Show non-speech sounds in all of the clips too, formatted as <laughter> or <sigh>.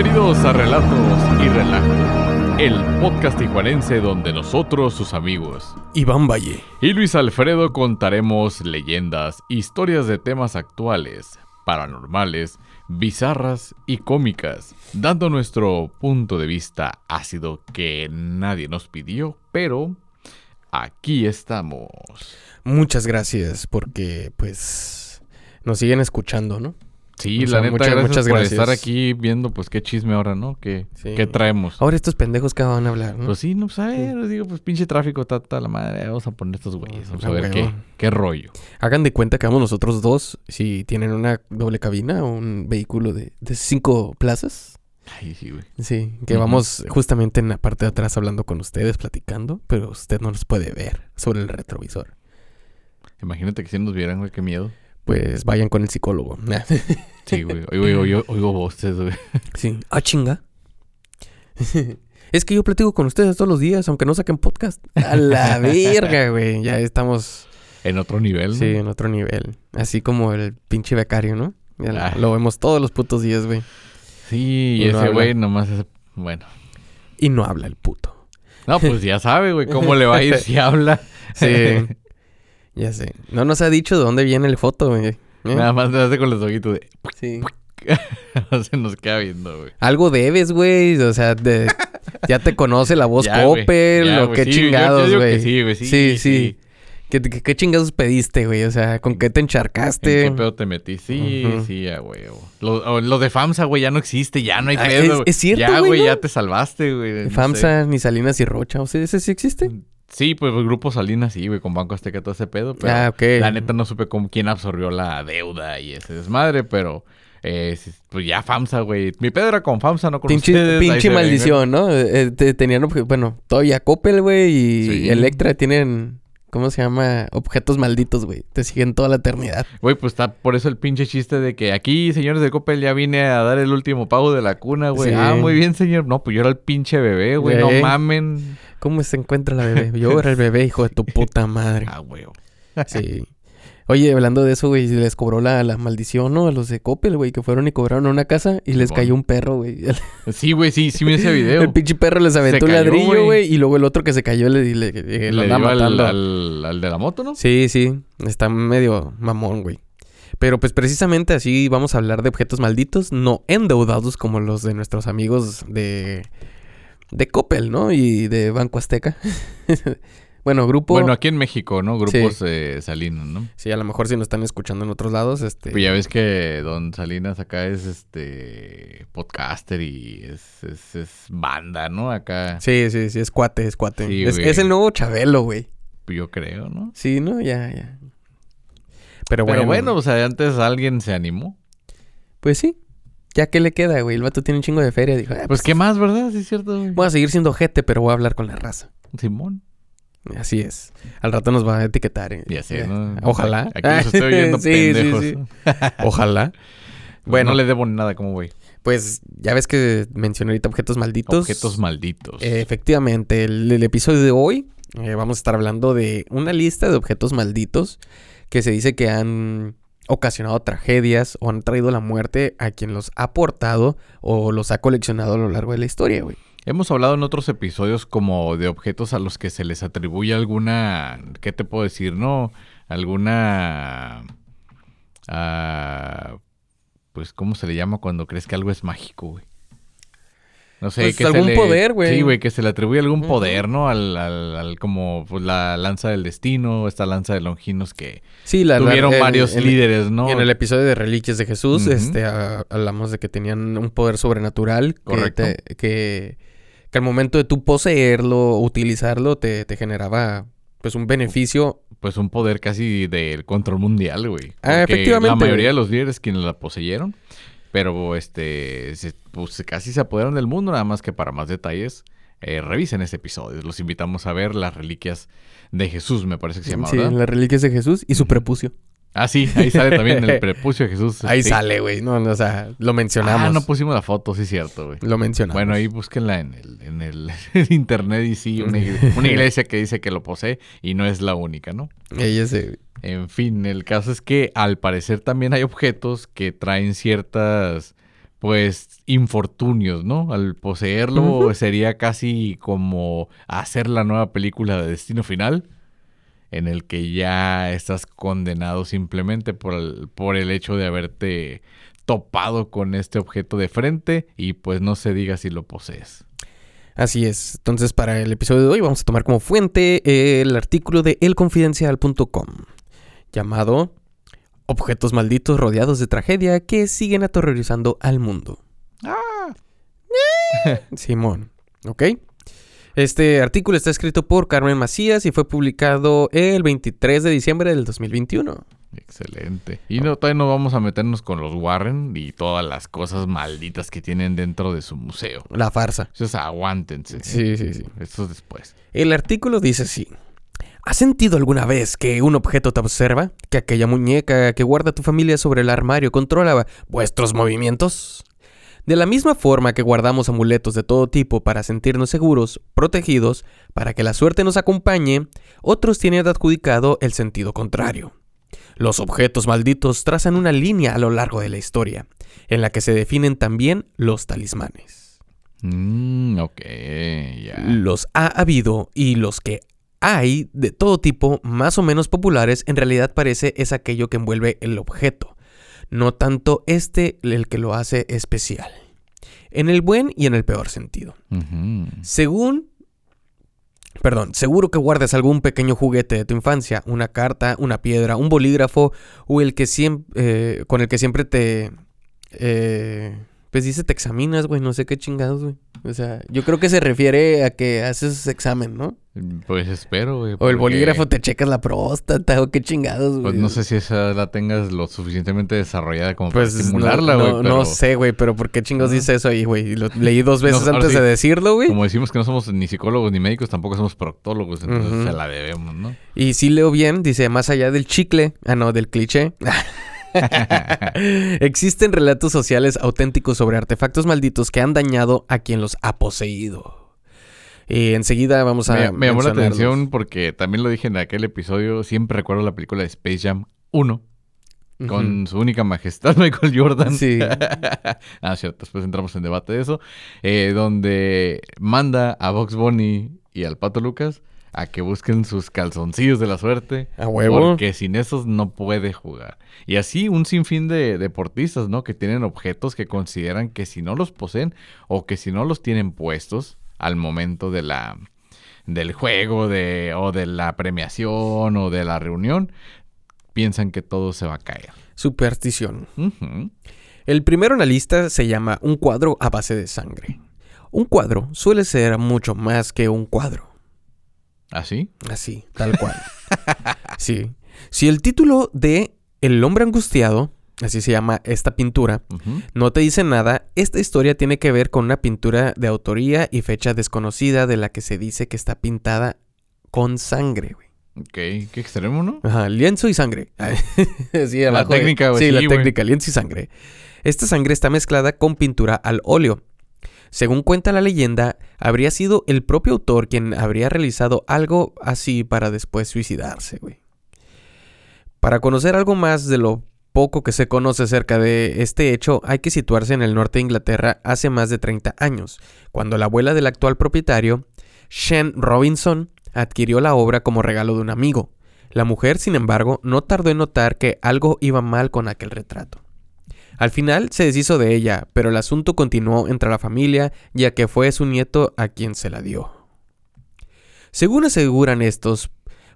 Bienvenidos a Relatos y Relajo, el podcast tijuanense donde nosotros, sus amigos, Iván Valle. y Luis Alfredo contaremos leyendas, historias de temas actuales, paranormales, bizarras y cómicas, dando nuestro punto de vista ácido que nadie nos pidió, pero aquí estamos. Muchas gracias porque, pues, nos siguen escuchando, ¿no? Sí, O sea, la neta, muchas- gracias, muchas por estar aquí viendo, pues, qué chisme ahora, ¿no? ¿Qué, Sí. qué traemos? Ahora estos pendejos que van a hablar, ¿no? Pues sí, no, pues a ver, digo, pues pinche tráfico, está la madre, vamos a poner estos güeyes, vamos a Ah, ver qué, qué rollo. Hagan de cuenta que vamos nosotros dos, si tienen una doble cabina o un vehículo de, de cinco plazas. Ay, sí, güey. Sí, que vamos justamente en la parte de atrás hablando con ustedes, platicando, pero usted no nos puede ver sobre el retrovisor. Imagínate que si nos vieran, güey, qué miedo. Pues vayan con el psicólogo. <laughs> <laughs> Sí, güey, oigo, oigo, oigo, voces, güey. sí. Ah, chinga. <laughs> es que yo platico con ustedes todos los días, aunque no saquen podcast. A la verga, güey. Ya estamos... En otro nivel, ¿no? Sí, en otro nivel. Así como el pinche becario, ¿no? Ya Ah. Lo vemos todos los putos días, güey. Sí, y, Y no ese güey nomás es, bueno. Y no habla el puto. No, pues ya sabe, güey, cómo le va a ir si habla. Sí. Ya sé. No nos ha dicho de dónde viene el foto, güey. ¿Eh? Nada más le hace con los ojitos de... Sí. <laughs> Se nos queda viendo, güey. Algo debes, güey. O sea, de- ya te conoce la voz <laughs> Ya, güey, Coppel ya, o güey, qué sí, chingados, güey. sí, güey, sí, sí. sí. ¿Qué, qué, qué chingados pediste, güey? O sea, ¿con qué te encharcaste? ¿En qué pedo te metí? Sí, Ujú. sí, a huevo. Lo, o lo de FAMSA, güey, ya no existe, ya no hay Ah, pedo. es- güey. es cierto, Ya, güey, güey, ¿no? ya te salvaste, güey. No FAMSA, ni Salinas y Rocha. O sea, ¿ese sí existe? Sí, pues el Grupo Salinas, sí, güey, con Banco Azteca, todo ese pedo. Pero Ah, la neta no supe cómo, quién absorbió la deuda y ese desmadre, pero... Eh, pues ya FAMSA, güey. Mi pedo era con FAMSA, no con Pinche, ustedes. ven, maldición, ¿no? Eh, te- tenían, bueno, todavía Coppel, güey, y Sí. Electra tienen, ¿cómo se llama? Objetos malditos, güey. Te siguen toda la eternidad. Güey, pues está por eso el pinche chiste de que aquí, señores de Coppel, ya vine a dar el último pago de la cuna, güey. Sí. Ah, muy bien, señor. No, pues yo era el pinche bebé, güey. No mamen. ¿Cómo se encuentra la bebé? Yo era el bebé, hijo de tu puta madre. <laughs> Ah, güey. Sí. Oye, hablando de eso, güey, les cobró la, la maldición, ¿no? A los de Coppel, güey, que fueron y cobraron una casa y les cayó un perro, güey. <laughs> Sí, güey, sí, sí vi ese video. el pinche perro les aventó un ladrillo, güey. y luego el otro que se cayó le, le, le- Le dio al, matando. al, al de la moto, ¿no? Sí, sí, está medio mamón, güey. Pero pues precisamente así vamos a hablar de objetos malditos, no endeudados como los de nuestros amigos de de Coppel, ¿no? Y de Banco Azteca. <laughs> bueno, grupo Bueno, aquí en México, ¿no? Grupos eh, Salinas, ¿no? Sí, a lo mejor si nos están escuchando en otros lados, este Pues ya ves que Don Salinas acá es este podcaster y es, es, es banda, ¿no? Acá Sí, sí, sí, es cuate, es cuate. Sí, es, es el nuevo Chabelo, güey. yo creo, ¿no? Sí, ¿no? Ya, ya. Pero bueno, Pero bueno, o sea, antes alguien se animó. pues sí. Ya que le queda, güey. El vato tiene un chingo de feria. Dijo, ah, Pues qué más, ¿verdad? Sí, es cierto, güey. voy a seguir siendo gente, pero voy a hablar con la raza. Simón. Así es. Al rato nos va a etiquetar. eh. Ya sé, Eh, ¿no? Ojalá. Aquí los estoy oyendo <laughs> Sí, pendejos. sí. <laughs> Ojalá. Bueno, no le debo nada, ¿cómo voy? Pues ya ves que mencioné ahorita objetos malditos. Objetos malditos. Eh, efectivamente, el, el episodio de hoy eh, vamos a estar hablando de una lista de objetos malditos que se dice que han ocasionado tragedias o han traído la muerte a quien los ha portado o los ha coleccionado a lo largo de la historia, güey. Hemos hablado en otros episodios como de objetos a los que se les atribuye alguna, ¿qué te puedo decir? No, alguna, ah, pues, ¿cómo se le llama cuando crees que algo es mágico, güey? No sé, Pues, que se algún le- poder, güey. Sí, güey, que se le atribuye algún poder, ¿no? Al, al, al como pues, la lanza del destino, esta lanza de Longinos que Sí, la tuvieron varios en- líderes, ¿no? En el episodio de Reliquias de Jesús, este, a- hablamos de que tenían un poder sobrenatural. que Correcto. te- Que, que al momento de tú poseerlo, utilizarlo, te, te generaba pues un beneficio. Pues un poder casi del control mundial, güey. Ah, efectivamente, La mayoría güey. de los líderes quienes la poseyeron. Pero este, se- pues casi se apoderaron del mundo, nada más que para más detalles, eh, revisen ese episodio. Los invitamos a ver las reliquias de Jesús, me parece que se llama, Sí, ¿verdad? las Reliquias de Jesús y su prepucio. Ah, sí, ahí sale también el <laughs> prepucio de Jesús. Ahí sí. sale, güey. No, no, o sea, lo mencionamos. Ah, no pusimos la foto, sí, cierto, güey. Lo mencionamos. Bueno, ahí búsquenla en el, en el <laughs> internet y sí, una, ig- <laughs> una iglesia que dice que lo posee y no es la única, ¿no? Ella se... En fin, el caso es que al parecer también hay objetos que traen ciertas pues infortunios, ¿no? Al poseerlo sería casi como hacer la nueva película de Destino Final, en el que ya estás condenado simplemente por el, por el hecho de haberte topado con este objeto de frente y pues no se diga si lo posees. Así es. Entonces, para el episodio de hoy vamos a tomar como fuente el artículo de elconfidencial.com llamado Objetos malditos rodeados de tragedia que siguen aterrorizando al mundo. Ah. <laughs> Simón, ¿ok? Este artículo está escrito por Carmen Macías y fue publicado el 23 de diciembre del 2021. Excelente. Y no, todavía no vamos a meternos con los Warren y todas las cosas malditas que tienen dentro de su museo. La farsa. Entonces aguántense. Sí, sí, sí. Esto es después. El artículo dice así. ¿Has sentido alguna vez que un objeto te observa? ¿Que aquella muñeca que guarda tu familia sobre el armario controla vuestros movimientos? De la misma forma que guardamos amuletos de todo tipo para sentirnos seguros, protegidos, para que la suerte nos acompañe, otros tienen adjudicado el sentido contrario. Los objetos malditos trazan una línea a lo largo de la historia, en la que se definen también los talismanes. Mm. Los ha habido y los que hay de todo tipo, más o menos populares, en realidad parece es aquello que envuelve el objeto, no tanto este el que lo hace especial. En el buen y en el peor sentido. Según... Perdón, seguro que guardas algún pequeño juguete de tu infancia, una carta, una piedra, un bolígrafo o el que siempre... con el que siempre te... eh, pues dice te examinas, güey, no sé qué chingados, güey. O sea, yo creo que se refiere a que haces examen, ¿no? Pues espero, güey. O el bolígrafo te checas la próstata o qué chingados, güey. Pues no sé si esa la tengas lo suficientemente desarrollada como Pues para estimularla, no, güey. no, pero no sé, güey, pero ¿por qué chingos Ah. dice eso ahí, güey? Y Lo leí dos veces antes sí, de decirlo, güey. Como decimos que no somos ni psicólogos ni médicos, tampoco somos proctólogos, entonces se la debemos, ¿no? Y si leo bien, dice, más allá del chicle, ah, no, del cliché. <laughs> <laughs> Existen relatos sociales auténticos sobre artefactos malditos que han dañado a quien los ha poseído. Y enseguida vamos a. me, me llamó la atención porque también lo dije en aquel episodio. Siempre recuerdo la película de Space Jam 1 con su única majestad, <laughs> Michael Jordan. Sí. <laughs> ah, cierto, después entramos en debate de eso. eh, donde manda a Box Bunny y al Pato Lucas a que busquen sus calzoncillos de la suerte. A huevo. Porque sin esos no puede jugar. Y así un sinfín de deportistas, ¿no? Que tienen objetos que consideran que si no los poseen o que si no los tienen puestos al momento de la del juego de o de la premiación o de la reunión, piensan que todo se va a caer. Superstición. El primero en la lista se llama un cuadro a base de sangre. Un cuadro suele ser mucho más que un cuadro. ¿Así? Así, tal cual. <laughs> sí. Si el título de El hombre angustiado, así se llama esta pintura, no te dice nada, esta historia tiene que ver con una pintura de autoría y fecha desconocida de la que se dice que está pintada con sangre, güey. Ok, qué extremo, ¿no? Ajá, lienzo y sangre. <laughs> sí, La técnica, güey, Sí, sí, la técnica, lienzo y sangre. Esta sangre está mezclada con pintura al óleo. Según cuenta la leyenda, habría sido el propio autor quien habría realizado algo así para después suicidarse, güey. Para conocer algo más de lo poco que se conoce acerca de este hecho, hay que situarse en el norte de Inglaterra hace más de 30 años, cuando la abuela del actual propietario, Shen Robinson, adquirió la obra como regalo de un amigo. La mujer, sin embargo, no tardó en notar que algo iba mal con aquel retrato. Al final se deshizo de ella, pero el asunto continuó entre la familia, ya que fue su nieto a quien se la dio. Según aseguran estos,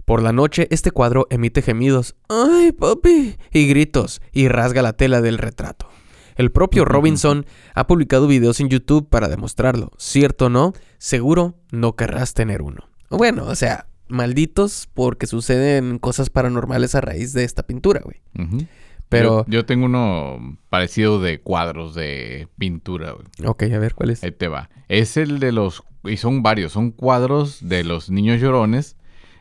por la noche este cuadro emite gemidos, ¡ay, papi! y gritos, y rasga la tela del retrato. El propio Robinson ha publicado videos en YouTube para demostrarlo. Cierto o no, seguro no querrás tener uno. Bueno, o sea, malditos porque suceden cosas paranormales a raíz de esta pintura, güey. Pero, Yo, yo tengo uno parecido de cuadros de pintura, güey. ok, a ver, ¿cuál es? Ahí te va. Es el de los... Y son varios. Son cuadros de los niños llorones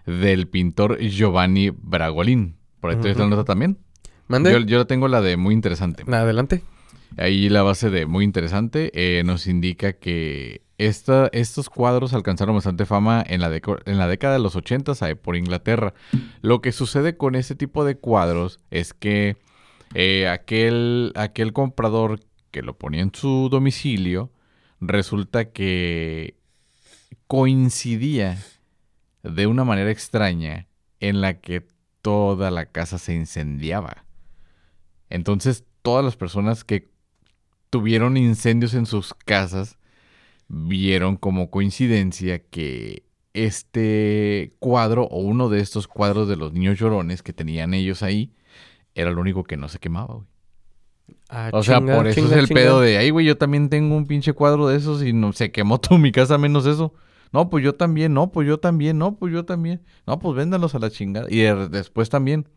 del pintor Giovanni Bragolin. Por ahí tienes la Ujú. nota también. ¿Mande? Yo, yo tengo la de muy interesante. Adelante. Ahí la base de muy interesante eh, nos indica que esta, estos cuadros alcanzaron bastante fama en la, en la década de los 80 ahí por Inglaterra. Lo que sucede con ese tipo de cuadros es que eh, aquel, aquel comprador que lo ponía en su domicilio, resulta que coincidía de una manera extraña en la que toda la casa se incendiaba. Entonces, todas las personas que tuvieron incendios en sus casas vieron como coincidencia que este cuadro o uno de estos cuadros de los niños llorones que tenían ellos ahí era lo único que no se quemaba, güey. Ah, O sea, chinga, por eso chinga, es el chinga. pedo de, ay, güey, yo también tengo un pinche cuadro de esos y no se quemó <laughs> toda mi casa menos eso. No, pues yo también, no, pues yo también, no, pues yo también. No, pues véndanlos a la chingada. Y de- después también,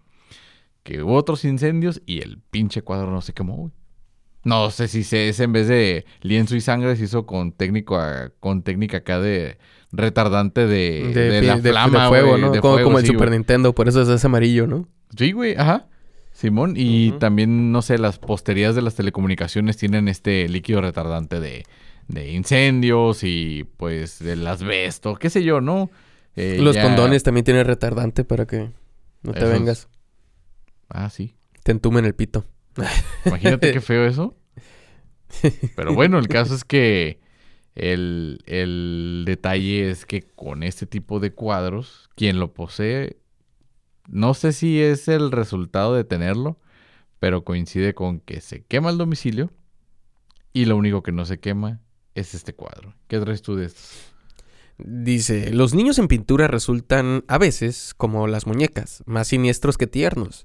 que hubo otros incendios y el pinche cuadro no se quemó, güey. No sé si se, ese en vez de lienzo y sangre se hizo con técnico a- con técnica acá de retardante de, De, de pi- la de- de flama, fuego, ¿no? como, fuego, como el sí, Super. Nintendo, por eso es ese amarillo, ¿no? Sí, güey, ajá. Simón, y también, no sé, las posterías de las telecomunicaciones tienen este líquido retardante de, de incendios y pues del asbesto, qué sé yo, ¿no? Eh, Los ya- condones también tienen retardante para que no te Esos- vengas. Ah, sí. Te entumen el pito. <laughs> Imagínate qué feo eso. Pero bueno, el caso es que el, el detalle es que con este tipo de cuadros, quien lo posee, no sé si es el resultado de tenerlo, pero coincide con que se quema el domicilio y lo único que no se quema es este cuadro. ¿Qué traes tú de estos? Dice, los niños en pintura resultan a veces como las muñecas, más siniestros que tiernos.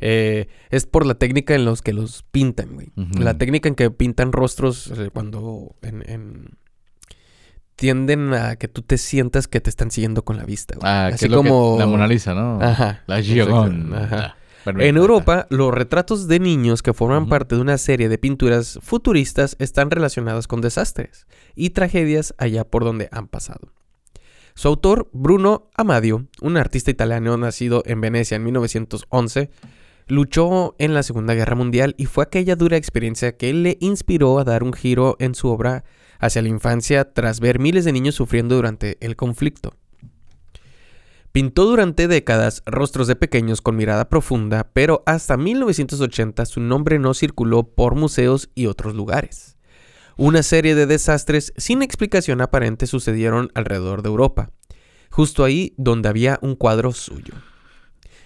Eh, es por la técnica en los que los pintan, güey. La técnica en que pintan rostros eh, cuando en, en- tienden a que tú te sientas que te están siguiendo con la vista. güey. Ah, que Así es lo que- como la Mona Lisa, ¿no? Ajá. La. Gioconda. Ajá. Perfecto. En Europa, los retratos de niños que forman parte de una serie de pinturas futuristas están relacionados con desastres y tragedias allá por donde han pasado. Su autor, Bruno Amadio, un artista italiano nacido en Venecia en 1911, luchó en la Segunda Guerra Mundial y fue aquella dura experiencia que le inspiró a dar un giro en su obra hacia la infancia tras ver miles de niños sufriendo durante el conflicto. Pintó durante décadas rostros de pequeños con mirada profunda, pero hasta 1980 su nombre no circuló por museos y otros lugares. Una serie de desastres sin explicación aparente sucedieron alrededor de Europa, justo ahí donde había un cuadro suyo.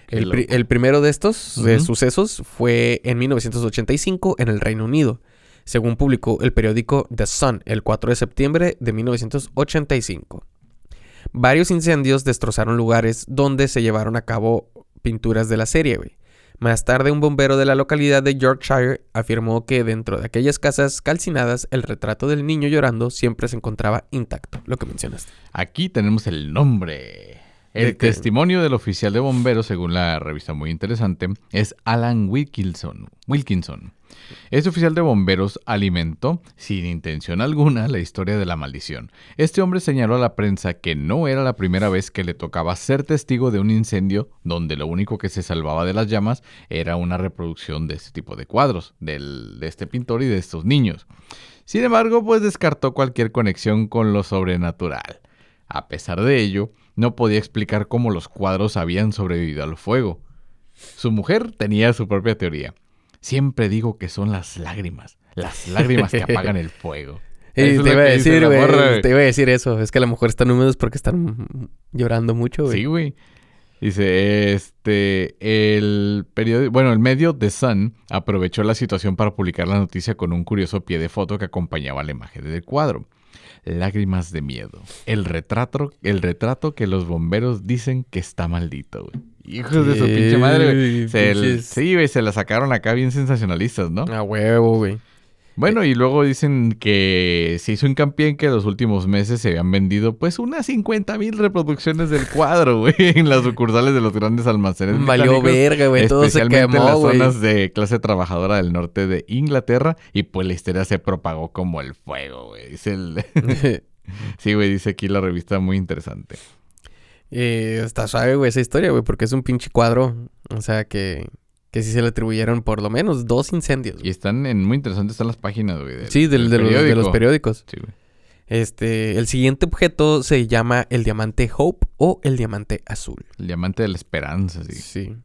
El, pri- loco. el primero de estos sucesos fue en 1985 en el Reino Unido, según publicó el periódico The Sun el 4 de septiembre de 1985. Varios incendios destrozaron lugares donde se llevaron a cabo pinturas de la serie, güey. Más tarde, un bombero de la localidad de Yorkshire afirmó que dentro de aquellas casas calcinadas, el retrato del niño llorando siempre se encontraba intacto, lo que mencionaste. Aquí tenemos el nombre. El testimonio del oficial de bomberos, según la revista muy interesante, es Alan Wilkinson. Wilkinson. Este oficial de bomberos alimentó, sin intención alguna, la historia de la maldición. Este hombre señaló a la prensa que no era la primera vez que le tocaba ser testigo de un incendio donde lo único que se salvaba de las llamas era una reproducción de este tipo de cuadros, del- de este pintor y de estos niños. Sin embargo, pues descartó cualquier conexión con lo sobrenatural. A pesar de ello, no podía explicar cómo los cuadros habían sobrevivido al fuego. Su mujer tenía su propia teoría. Siempre digo que son las lágrimas, las lágrimas que apagan el fuego. <laughs> Te iba a decir, la güey. morra, güey. Te iba a decir eso. Es que a lo mejor están húmedos porque están llorando mucho, güey. Sí, güey. Dice, este, el periódico, bueno, el medio The Sun aprovechó la situación para publicar la noticia con un curioso pie de foto que acompañaba la imagen del cuadro. Lágrimas de miedo. El retrato, el retrato que los bomberos dicen que está maldito, güey. Hijos de su pinche madre, güey. Se sí, güey, se la sacaron acá bien sensacionalistas, ¿no? A huevo, güey. Bueno, y luego dicen que se hizo hincapié en que los últimos meses se habían vendido pues unas 50 mil reproducciones del cuadro, güey, <laughs> en las sucursales de los grandes almacenes. Valió verga, güey. Todo se Especialmente en quemó, las güey. zonas de clase trabajadora del norte de Inglaterra y pues la historia se propagó como el fuego, güey. El... <laughs> <laughs> sí, güey, dice aquí la revista muy interesante. Eh, está suave, güey, esa historia, güey, porque es un pinche cuadro. O sea, que, que sí se le atribuyeron por lo menos dos incendios. Y están en muy interesantes están las páginas, güey. del- sí, del- del de, los, de los periódico. periódicos. Sí, güey. Este, el siguiente objeto se llama el diamante Hope o el diamante azul. El diamante de la esperanza, sí. Sí.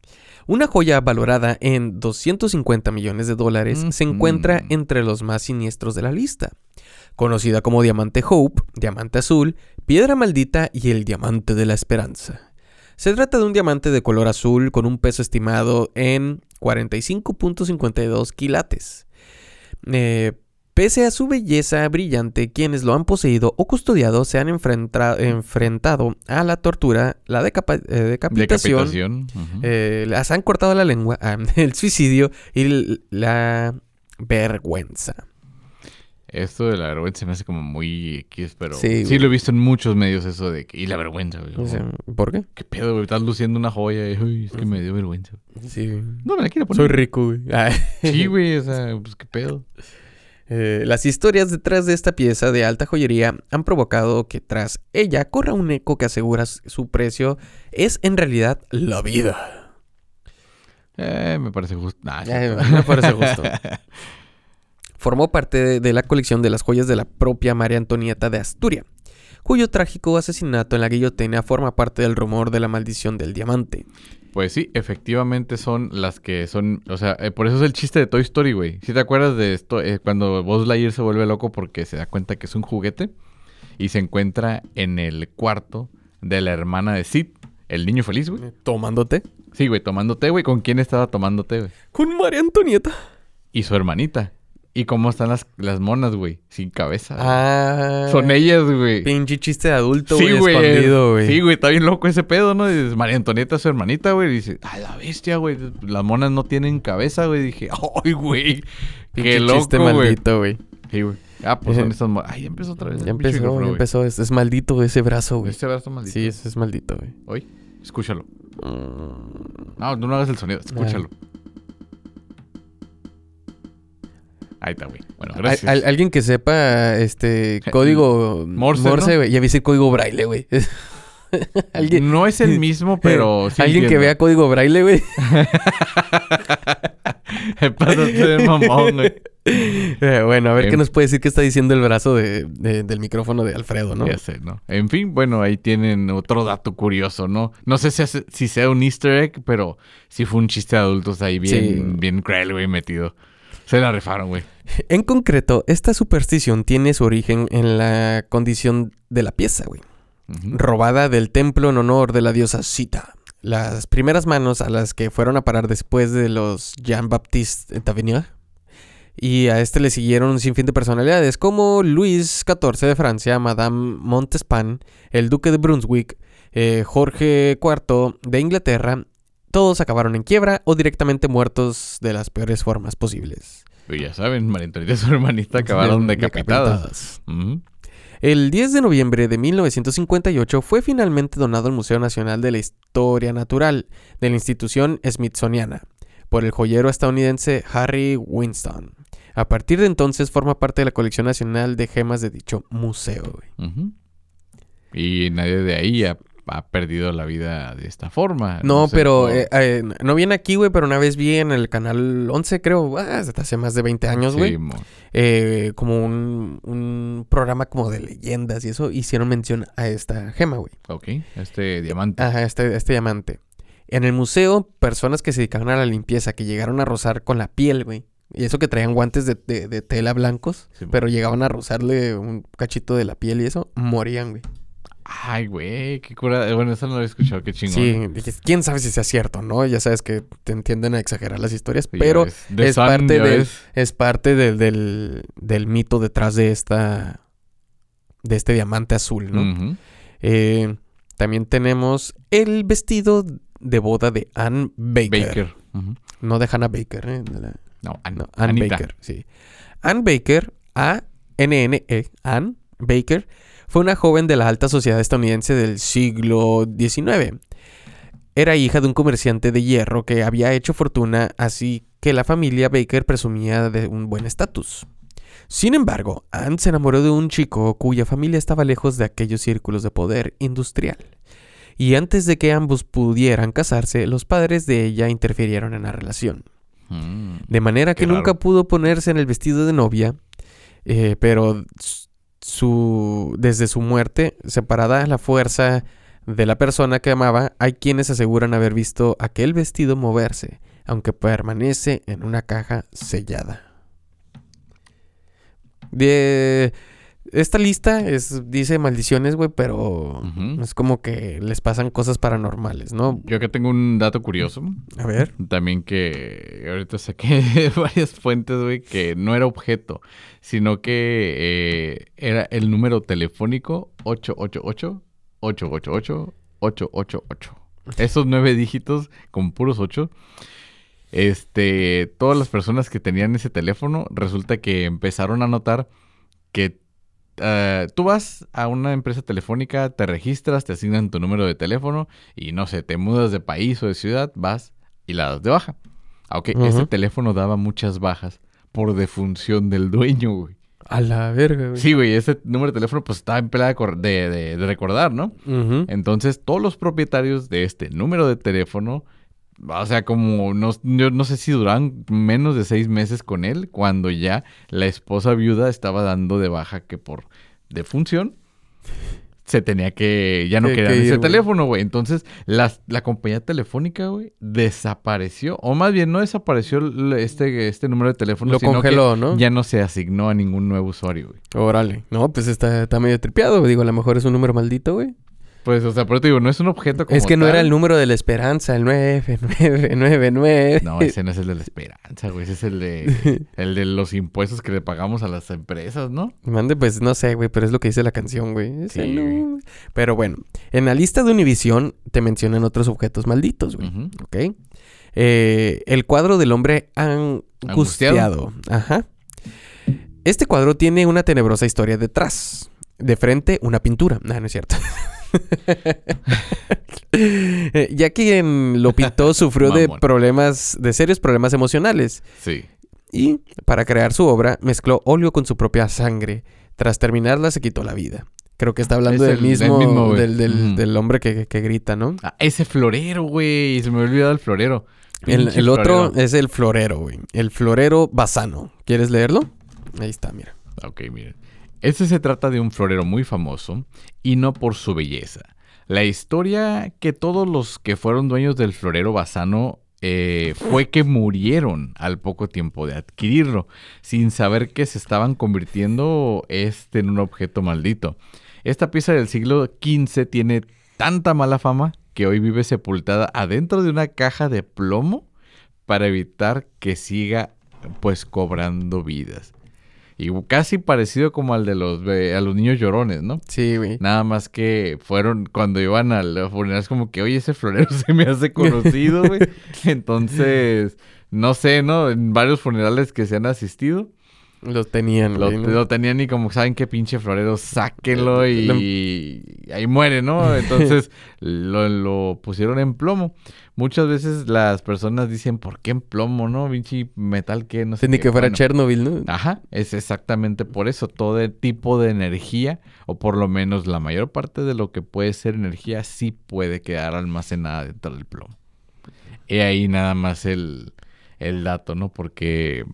Una joya valorada en 250 millones de dólares se encuentra Mm. entre los más siniestros de la lista. Conocida como diamante Hope, diamante azul, piedra maldita y el diamante de la esperanza. Se trata de un diamante de color azul con un peso estimado en 45.52 quilates. Eh, pese a su belleza brillante, quienes lo han poseído o custodiado se han enfrenta- enfrentado a la tortura, la decapa- eh, decapitación, Decapitación. eh, las han cortado la lengua, <laughs> el suicidio y la vergüenza. Esto de la vergüenza se me hace como muy X, pero Sí, lo he visto en muchos medios eso de que... Y la vergüenza, güey. O sea, como, ¿Por qué? ¿Qué pedo, güey? Estás luciendo una joya y... Uy, es que me dio vergüenza. Sí. No me la quiero poner. Soy rico, güey. <laughs> Ah. Sí, güey, o sea, pues qué pedo. Eh, las historias detrás de esta pieza de alta joyería han provocado que tras ella corra un eco que asegura su precio es en realidad la vida. Eh, me parece justo. Nah, Eh, me parece justo. <laughs> Formó parte de, de la colección de las joyas de la propia María Antonieta de Asturias, cuyo trágico asesinato en la guillotina forma parte del rumor de la maldición del diamante. Pues sí, efectivamente son las que son, o sea, eh, por eso es el chiste de Toy Story, güey. Si te acuerdas de esto, eh, cuando Buzz Lightyear se vuelve loco porque se da cuenta que es un juguete y se encuentra en el cuarto de la hermana de Sid, el niño feliz, güey. ¿Tomándote? Sí, güey, tomando té, güey. ¿Con quién estaba tomando té, güey? Con María Antonieta. Y su hermanita. ¿Y cómo están las, las monas, güey? Sin cabeza. güey. Ah. Son ellas, güey. Pinche chiste de adulto, Sí, güey, escondido, güey. Sí, güey, está bien loco ese pedo, ¿no? Y dices, María Antonieta, su hermanita, güey. Y dice, a la bestia, güey. Las monas no tienen cabeza, güey. Dije, <laughs> ¡ay, güey! ¡Qué Pinche loco, chiste güey! maldito, güey. Sí, güey. Ah, pues son estas monas. Ay, ya empezó otra vez. Ya empezó, ya güey. empezó. Es, es maldito ese brazo, güey. Este brazo maldito. Sí, ese es maldito, güey. Oye, escúchalo. Mm, No, no hagas el sonido. Escúchalo. Ahí está, güey. Bueno, gracias. al- alguien que sepa este <laughs> código Morse, Morse, ¿no? güey. Ya viste código braille, güey. <laughs> alguien No es el mismo, <laughs> pero sí alguien que vea código braille, güey. De mamón, güey. Eh, bueno, a ver Em- qué nos puede decir qué está diciendo el brazo de- de- del micrófono de Alfredo, ¿no? Ya sé, ¿no? En fin, bueno, ahí tienen otro dato curioso, ¿no? No sé si, hace- si sea un easter egg, pero sí fue un chiste de adultos ahí bien, Sí. bien cruel, güey, metido. Se la rifaron, güey. En concreto, esta superstición tiene su origen en la condición de la pieza, güey. Robada del templo en honor de la diosa Sita. Las primeras manos a las que fueron a parar después de los Jean-Baptiste Tavernier. Y a este le siguieron un sinfín de personalidades como Luis XIV de Francia, Madame Montespan, el duque de Brunswick, eh, Jorge IV de Inglaterra. Todos acabaron en quiebra o directamente muertos de las peores formas posibles. Pero ya saben, Antonieta y su hermanita acabaron De- decapitadas. El 10 de noviembre de 1958 fue finalmente donado al Museo Nacional de la Historia Natural de la institución Smithsoniana por el joyero estadounidense Harry Winston. A partir de entonces forma parte de la colección nacional de gemas de dicho museo. Y nadie de ahí ha, ha perdido la vida de esta forma. No, sé, pero por- eh, eh, no viene aquí, güey, pero una vez vi en el canal 11, creo, ah, hace más de 20 años, Sí, güey, mo- eh, como un, un programa como de leyendas y eso, hicieron mención a esta gema, güey. Ok, este diamante. Ajá, este, este diamante. En el museo, personas que se dedicaban a la limpieza, que llegaron a rozar con la piel, güey. Y eso que traían guantes de, de- de tela blancos, Sí, pero llegaban a rozarle un cachito de la piel y eso, morían, güey. Ay, güey, qué cura. Bueno, eso no lo había escuchado, qué chingón. Sí, dije, quién sabe si sea cierto, ¿no? Ya sabes que te entienden a exagerar las historias, Sí, pero es parte del- es parte del, del, del mito detrás de esta. de este diamante azul, ¿no? Eh, también tenemos el vestido de boda de Anne Baker. Baker. No de Hannah Baker, ¿eh? De la- No, An- no, Anne Anita. Baker, sí. Anne Baker, A-N-N-E, Anne Baker, fue una joven de la alta sociedad estadounidense del siglo XIX. Era hija de un comerciante de hierro que había hecho fortuna, así que la familia Baker presumía de un buen estatus. Sin embargo, Anne se enamoró de un chico cuya familia estaba lejos de aquellos círculos de poder industrial. Y antes de que ambos pudieran casarse, los padres de ella interfirieron en la relación. Mm. De manera que nunca pudo ponerse en el vestido de novia, eh, pero su, desde su muerte, separada la fuerza de la persona que amaba, hay quienes aseguran haber visto aquel vestido moverse, aunque permanece en una caja sellada. Esta lista es, dice maldiciones, güey, pero es como que les pasan cosas paranormales, ¿no? Yo acá tengo un dato curioso. A ver. También que ahorita saqué <laughs> varias fuentes, güey, que no era objeto, sino que eh, era el número telefónico 888-888-888. Esos nueve dígitos con puros ocho. Este, todas las personas que tenían ese teléfono, resulta que empezaron a notar que eh, tú vas a una empresa telefónica, te registras, te asignan tu número de teléfono y no sé, te mudas de país o de ciudad, vas y la das de baja. Aunque Ujú. ese teléfono daba muchas bajas por defunción del dueño, güey. A la verga, güey. Sí, güey, ese número de teléfono pues estaba en pelada de, cor- de- de- de recordar, ¿no? Entonces, todos los propietarios de este número de teléfono, o sea, como no, yo no sé si duran menos de seis meses con él, cuando ya la esposa viuda estaba dando de baja que por defunción se tenía que, ya no Que- querían que ir, ese teléfono, güey. Entonces, las- la compañía telefónica, güey, desapareció, o más bien no desapareció este, este número de teléfono, Lo sino congeló, que ¿no? ya no se asignó a ningún nuevo usuario, güey. Órale. No, pues está, está medio tripeado. Digo, a lo mejor es un número maldito, güey. Pues, o sea, pero te digo, no es un objeto como Es que no era el número de la esperanza, el 9999. <laughs> No, ese no es el de la esperanza, güey. Ese es el de, <laughs> el de los impuestos que le pagamos a las empresas, ¿no? Mande, pues no sé, güey, pero es lo que dice la canción, güey. Ese Sí, no. güey. Pero bueno, en la lista de Univision te mencionan otros objetos malditos, güey. ¿Ok? Eh, el cuadro del hombre angustiado. Ajá. Este cuadro tiene una tenebrosa historia detrás. De frente, una pintura. No, no es cierto. <laughs> Ya quien lo pintó sufrió de problemas, de serios problemas emocionales. Sí. Y para crear su obra, mezcló óleo con su propia sangre. Tras terminarla, se quitó la vida. Creo que está hablando Es del el- del mismo, del, del- del hombre que, que grita, ¿no? Ah, ese florero, güey. Se me había olvidado el florero. El, el otro florero. es el florero, güey. El florero basano. ¿Quieres leerlo? Ahí está, mira. Ok, miren. Este se trata de un florero muy famoso y no por su belleza. La historia que todos los que fueron dueños del florero basano eh, fue que murieron al poco tiempo de adquirirlo, sin saber que se estaban convirtiendo este en un objeto maldito. Esta pieza del siglo XV tiene tanta mala fama que hoy vive sepultada adentro de una caja de plomo para evitar que siga pues cobrando vidas. Y casi parecido como al de los a los niños llorones, ¿no? Sí, güey. Nada más que fueron cuando iban al funeral es como que, oye, ese florero <laughs> se me hace conocido, güey. <laughs> Entonces, no sé, ¿no? En varios funerales que se han asistido, Lo tenían, lo, lo tenían y como saben qué pinche florero, sáquenlo y, Lo- y ahí muere, ¿no? <laughs> Entonces lo, lo pusieron en plomo. Muchas veces las personas dicen, ¿por qué en plomo, no? Pinche metal que no sé. Ni qué". que fuera Bueno, Chernobyl, ¿no? Ajá, es exactamente por eso. Todo el tipo de energía, o por lo menos la mayor parte de lo que puede ser energía, sí puede quedar almacenada dentro del plomo. Y ahí nada más el, el dato, ¿no? Porque,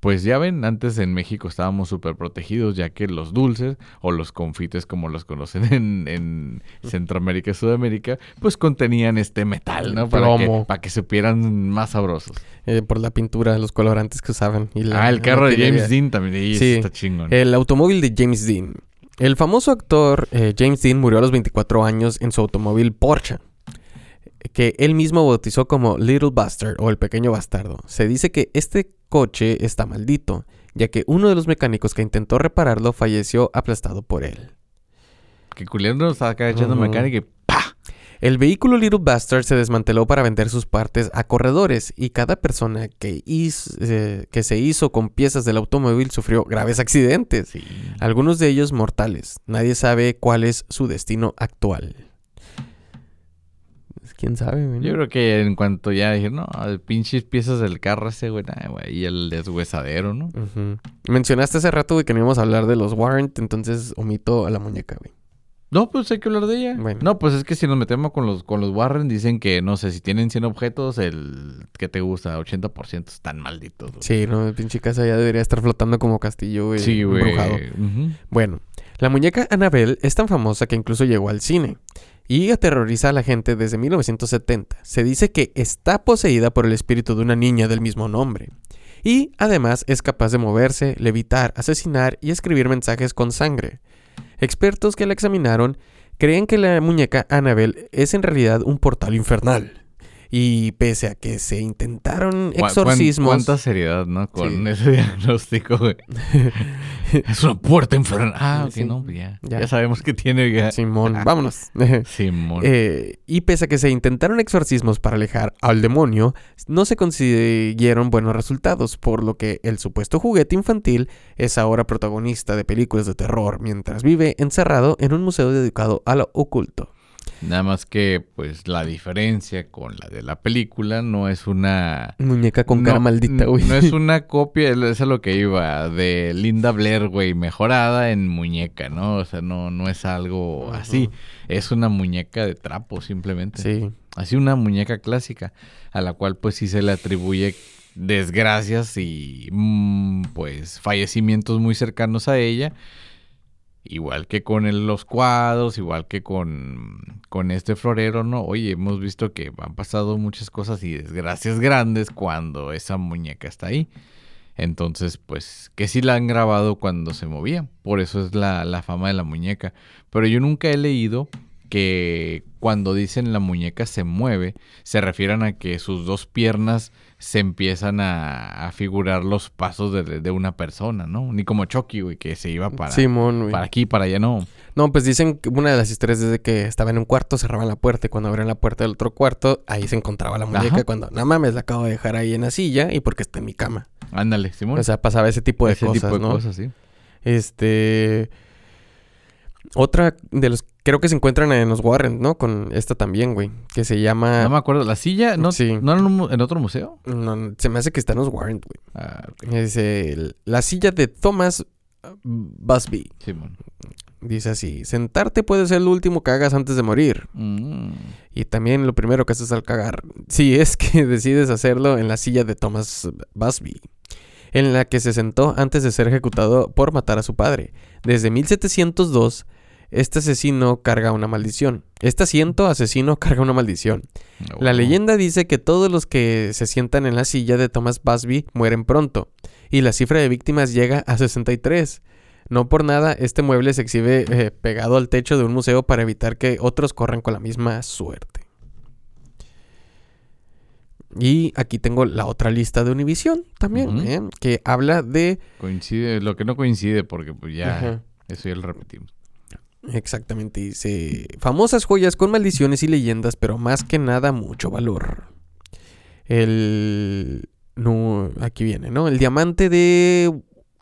pues ya ven, antes en México estábamos súper protegidos, ya que los dulces o los confites, como los conocen <laughs> en, en Centroamérica y Sudamérica, pues contenían este metal, ¿no? Para que, para que supieran más sabrosos. Eh, por la pintura, los colorantes que usaban. y la- ah, el carro de. James Dean también. y Sí. está chingón. El automóvil de James Dean. El famoso actor eh, James Dean murió a los 24 años en su automóvil Porsche, que él mismo bautizó como Little Bastard o el pequeño bastardo. Se dice que este coche está maldito, ya que uno de los mecánicos que intentó repararlo falleció aplastado por él. Que culero estaba acá echando mecánica y ¡pa! El vehículo Little Bastard se desmanteló para vender sus partes a corredores y cada persona que, hiz- eh, que se hizo con piezas del automóvil sufrió graves accidentes. Sí. algunos de ellos mortales. Nadie sabe cuál es su destino actual. ¿Quién sabe, güey? Yo creo que en cuanto ya dije, no, pinches piezas del carro ese, güey, nah, güey, y el deshuesadero, ¿no? Mencionaste hace rato, güey, que no íbamos a hablar de los Warrant, entonces omito a la muñeca, güey. No, pues hay que hablar de ella. Bueno. No, pues es que si nos metemos con los, con los Warren, dicen que, no sé, si tienen 100 objetos, el que te gusta, 80% están malditos. güey. Sí, no, pinche casa ya debería estar flotando como castillo, güey. Sí, güey. Bueno, La muñeca Annabelle es tan famosa que incluso llegó al cine y aterroriza a la gente desde 1970. Se dice que está poseída por el espíritu de una niña del mismo nombre. Y además es capaz de moverse, levitar, asesinar y escribir mensajes con sangre. Expertos que la examinaron creen que la muñeca Annabelle es en realidad un portal infernal. Y pese a que se intentaron exorcismos. ¿Cuánta seriedad, no? Con ese <laughs> diagnóstico, güey. <laughs> es una puerta infernal. Ah, ok, no, pues ya, ya. sabemos que tiene. Ya. Simón, <laughs> vámonos. Simón. Eh, y pese a que se intentaron exorcismos para alejar al demonio, no se consiguieron buenos resultados, por lo que el supuesto juguete infantil es ahora protagonista de películas de terror mientras vive encerrado en un museo dedicado a lo oculto. Nada más que, pues, la diferencia con la de la película no es una... Muñeca con cara maldita, güey. No es una <laughs> copia, eso es lo que iba, de Linda Blair, güey, mejorada en muñeca, ¿no? O sea, no, no es algo así. Es una muñeca de trapo, simplemente. Sí. Así una muñeca clásica, a la cual, pues, sí se le atribuye desgracias y, mm, pues, fallecimientos muy cercanos a ella igual que con los cuadros, igual que con, con este florero, ¿no? Oye, hemos visto que han pasado muchas cosas y desgracias grandes cuando esa muñeca está ahí. Entonces, pues, que sí la han grabado cuando se movía. Por eso es la, la fama de la muñeca. Pero yo nunca he leído que cuando dicen la muñeca se mueve, se refieren a que sus dos piernas se empiezan a, figurar los pasos de, una persona, ¿no? Ni como Chucky, güey, que se iba para, para aquí, para allá, no. No, pues dicen que una de las historias es de que estaba en un cuarto, cerraban la puerta y cuando abrían la puerta del otro cuarto, ahí se encontraba la muñeca. Cuando, no mames, la acabo de dejar ahí en la silla y porque está en mi cama. Ándale, Simón. O sea, pasaba ese tipo de ese cosas, tipo de ¿no? cosas, sí. Este. Otra de los creo que se encuentran en los Warren, ¿no? Con esta también, güey, que se llama No me acuerdo, la silla no Sí. no en, en otro museo? No, se me hace que está en los Warren, güey. Ah, ok. Dice la silla de Thomas Busby. Simón. Dice así, sentarte puede ser lo último que hagas antes de morir. Mm. Y también lo primero que haces al cagar. Si es que <laughs> decides hacerlo en la silla de Thomas Busby, en la que se sentó antes de ser ejecutado por matar a su padre. Desde 1702 este asesino carga una maldición. Este asiento asesino <laughs> carga una maldición. La leyenda dice que todos los que se sientan en la silla de Thomas Busby mueren pronto, y la cifra de víctimas llega a 63. No por nada, este mueble se exhibe eh, pegado al techo de un museo para evitar que otros corran con la misma suerte. Y aquí tengo la otra lista de Univision también. ¿eh? que habla de Coincide, lo que no coincide porque pues ya eso ya lo repetimos. Exactamente, dice famosas joyas con maldiciones y leyendas, pero más que nada mucho valor. El no, aquí viene, ¿no? El diamante de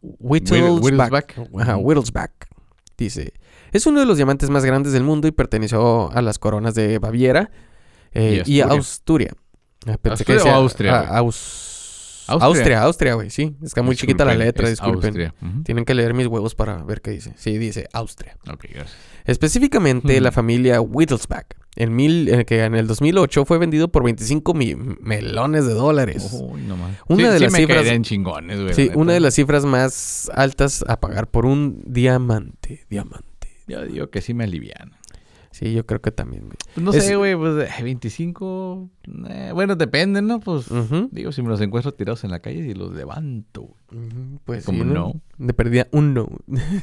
Whittlesback. Ajá. Whittlesback. Dice, es uno de los diamantes más grandes del mundo y perteneció a las coronas de Baviera eh, Y y, Asturia. Austria. Ah, pensé que ¿Asturia o decía, Austria, ah? Aus- Austria. Austria, güey, sí. Está muy chiquita la letra, disculpen. Austria. Ujú. Tienen que leer mis huevos para ver qué dice. Sí, dice Austria. Ok, gracias. Específicamente la familia Whittlesback, en mil, eh, que en el 2008 fue vendido por 25 mi- melones de dólares. Uy, no más. Una Sí, de sí las me cifras- caerían chingones, güey. sí, una de las cifras más altas a pagar por un diamante. Diamante. Yo digo que sí me alivian. Sí, yo creo que también. güey. Pues no Es- sé, güey, pues eh, 25... eh, bueno, depende, ¿no? Pues... Digo, si me los encuentro tirados en la calle y los levanto. güey. Pues ¿Cómo sí, no? De perdida un no.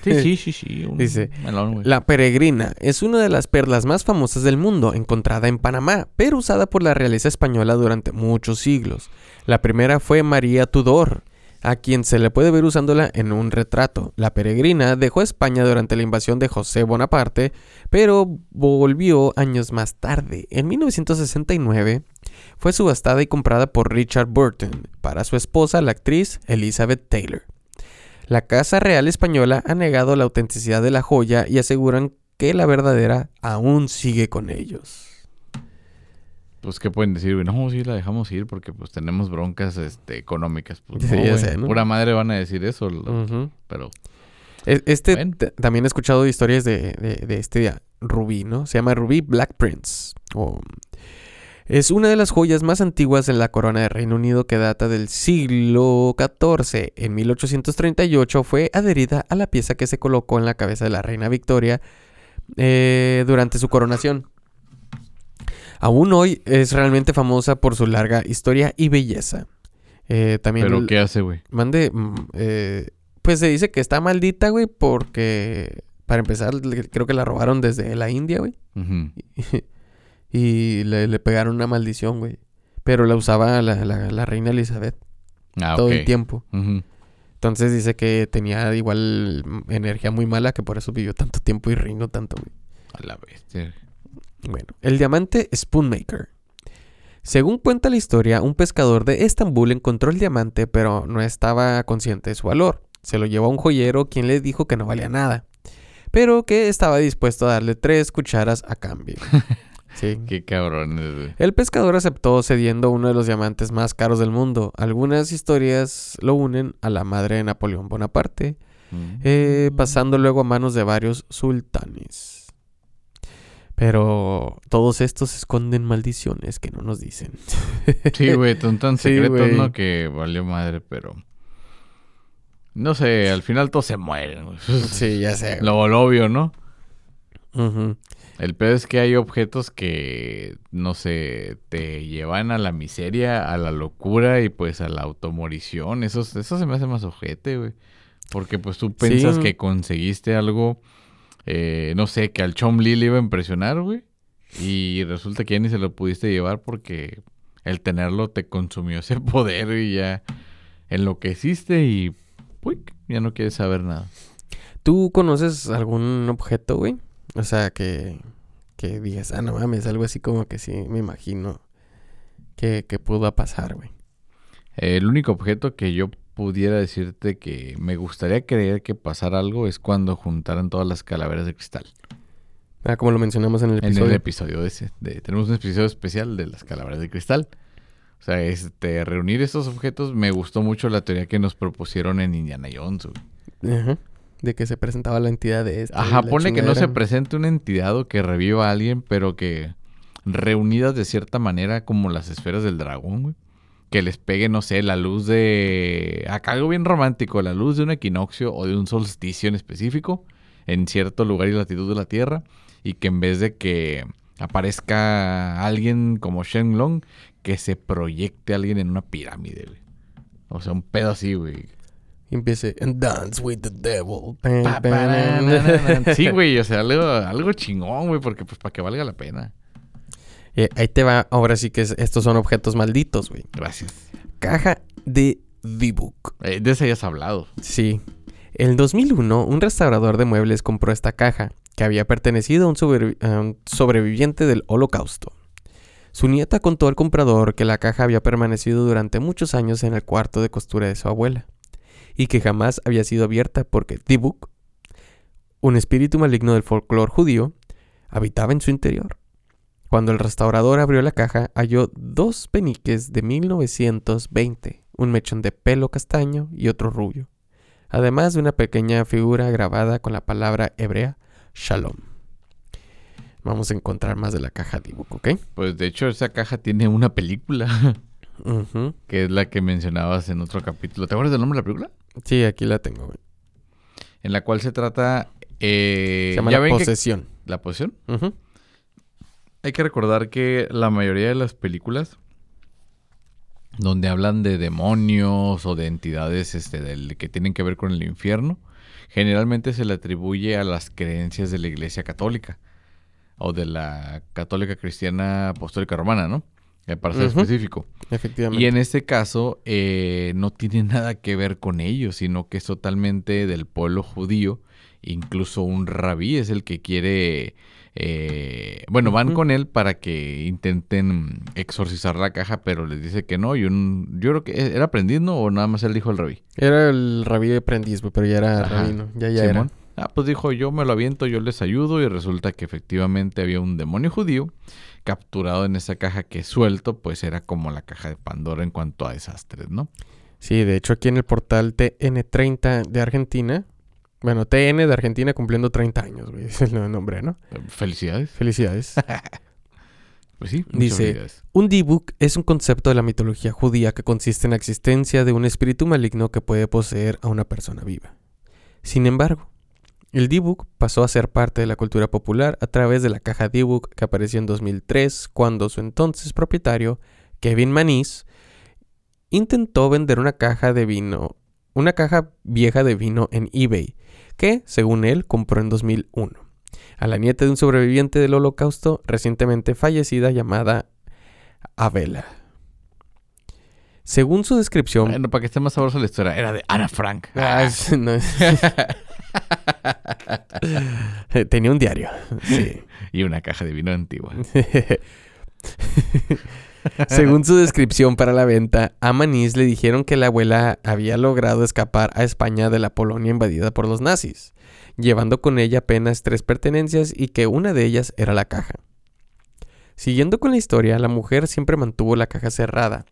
Sí, sí, <laughs> sí, sí. un Dice, melón. La peregrina es una de las perlas más famosas del mundo, encontrada en Panamá, pero usada por la realeza española durante muchos siglos. La primera fue María Tudor, a quien se le puede ver usándola en un retrato. La peregrina dejó España durante la invasión de José Bonaparte, pero volvió años más tarde. En 1969 fue subastada y comprada por Richard Burton para su esposa, la actriz Elizabeth Taylor. La Casa Real Española ha negado la autenticidad de la joya y aseguran que la verdadera aún sigue con ellos. Pues, ¿qué pueden decir, güey? No, sí, la dejamos ir porque, pues, tenemos broncas, este, económicas. Pues, Sí, no, ya güey. sé, ¿no? Pura madre van a decir eso. lo-. Pero... Este Bueno. también he escuchado historias de, de- de este rubí, ¿no? Se llama Rubí Black Prince. O, Es una de las joyas más antiguas en la corona de Reino Unido que data del siglo XIV. En 1838 fue adherida a la pieza que se colocó en la cabeza de la reina Victoria eh, durante su coronación. Aún hoy es realmente famosa por su larga historia y belleza. Eh, también ¿Pero qué hace, güey? Mande, mm, eh, pues se dice que está maldita, güey, porque para empezar creo que la robaron desde la India, güey, <laughs> y le, le pegaron una maldición, güey. Pero la usaba la, la- la reina Elizabeth Ah, todo el tiempo. Ujú. Entonces dice que tenía igual mm, energía muy mala que por eso vivió tanto tiempo y reinó tanto, güey. A la bestia. Bueno, el diamante Spoonmaker. Según cuenta la historia, un pescador de Estambul encontró el diamante, pero no estaba consciente de su valor. Se lo llevó a un joyero quien le dijo que no valía nada, pero que estaba dispuesto a darle tres cucharas a cambio. <laughs> Sí. Qué cabrones, güey. El pescador aceptó cediendo uno de los diamantes más caros del mundo. Algunas historias lo unen a la madre de Napoleón Bonaparte, eh, pasando luego a manos de varios sultanes. Pero todos estos esconden maldiciones que no nos dicen. <laughs> Sí, güey, son tan Sí, secretos. ¿no? Que valió madre, pero... No sé, al final todos se mueren. <laughs> Sí, ya sé. Lo, lo obvio, ¿no? El peor es que hay objetos que, no sé, te llevan a la miseria, a la locura y pues a la automorición. Eso, eso se me hace más ojete, güey. Porque pues tú piensas Sí. que conseguiste algo, eh, no sé, que al Chomli le iba a impresionar, güey. Y resulta que ya ni se lo pudiste llevar porque el tenerlo te consumió ese <laughs> poder y ya enloqueciste y ya no quieres saber nada. ¿Tú conoces algún objeto, güey? O sea, que, que digas, ah, no mames, algo así como que sí, me imagino que, que pudo pasar, güey. El único objeto que yo pudiera decirte que me gustaría creer que pasara algo es cuando juntaran todas las calaveras de cristal. Ah, como lo mencionamos en el En episodio. el episodio ese. de- tenemos un episodio especial de las calaveras de cristal. O sea, este, reunir estos objetos me gustó mucho la teoría que nos propusieron en Indiana Jones. güey. Ajá. De que se presentaba la entidad de esta. Ajá, pone que no se presente una entidad o que reviva a alguien, pero que reunidas de cierta manera como las esferas del dragón, güey. Que les pegue, no sé, la luz de... Acá algo bien romántico, la luz de un equinoccio o de un solsticio en específico en cierto lugar y latitud de la Tierra. Y que en vez de que aparezca alguien como Shenlong, que se proyecte alguien en una pirámide, güey. O sea, un pedo así, güey. Y empiece, and dance with the devil. Pa, pa, na, na, na, na. Sí, güey, o sea, algo, algo chingón, güey, porque pues para que valga la pena. Eh, ahí te va, ahora sí que es- estos son objetos malditos, güey. Gracias. Caja de D-Book. Eh, de esa ya has hablado. Sí. En 2001, un restaurador de muebles compró esta caja, que había pertenecido a un, sobrevi- a un sobreviviente del holocausto. Su nieta contó al comprador que la caja había permanecido durante muchos años en el cuarto de costura de su abuela, y que jamás había sido abierta porque Dibuk, un espíritu maligno del folclore judío, habitaba en su interior. Cuando el restaurador abrió la caja, halló dos peniques de 1920, un mechón de pelo castaño y otro rubio además de una pequeña figura grabada con la palabra hebrea Shalom. Vamos a encontrar más de la caja ebook, ¿ok? Pues de hecho esa caja tiene una película, que es la que mencionabas en otro capítulo. ¿Te acuerdas del nombre de la película? Sí, aquí la tengo. güey. En la cual se trata... eh, Se llama ya La ven que- Posesión. ¿La posesión? Ujú. Hay que recordar que la mayoría de las películas donde hablan de demonios o de entidades este, del, que tienen que ver con el infierno, generalmente se le atribuye a las creencias de la Iglesia Católica o de la Católica Cristiana Apostólica Romana, ¿no? Para ser específico. Efectivamente. Y en este caso eh, no tiene <laughs> nada que ver con ellos, sino que es totalmente del pueblo judío. Incluso un rabí es el que quiere... eh, bueno, van con él para que intenten exorcizar la caja, pero les dice que no. Y un, yo creo que era aprendiz, ¿no? O nada más él dijo el rabí. Era el rabí aprendiz, güey, pero ya era Ajá. rabino. Ya, ya Simón. Ah, pues dijo, yo me lo aviento, yo les ayudo. Y resulta que efectivamente había un demonio judío capturado en esa caja que suelto, pues era como la caja de Pandora en cuanto a desastres, ¿no? era. Sí, de hecho aquí en el portal TN30 de Argentina. Bueno, TN de Argentina cumpliendo 30 años, güey. <laughs> Es el nombre, ¿no? Eh, Felicidades. Felicidades. <laughs> Pues sí, Dice, un D-Book es un concepto de la mitología judía que consiste en la existencia de un espíritu maligno que puede poseer a una persona viva. Sin embargo, el D-Book pasó a ser parte de la cultura popular a través de la caja D-Book que apareció en 2003 cuando su entonces propietario, Kevin Manise, intentó vender una caja de vino, una caja vieja de vino en eBay, que, según él, compró en 2001, a la nieta de un sobreviviente del holocausto recientemente fallecida llamada Abela. Según su descripción... Bueno, para que esté más sabrosa la historia, era de Ana Frank. Ah, es- <laughs> no es- Tenía un diario. Sí. <laughs> y una caja de vino antigua. <laughs> <laughs> Según su descripción para la venta, a Manís le dijeron que la abuela había logrado escapar a España de la Polonia invadida por los nazis, llevando con ella apenas tres pertenencias y que una de ellas era la caja. Siguiendo con la historia, la mujer siempre mantuvo la caja cerrada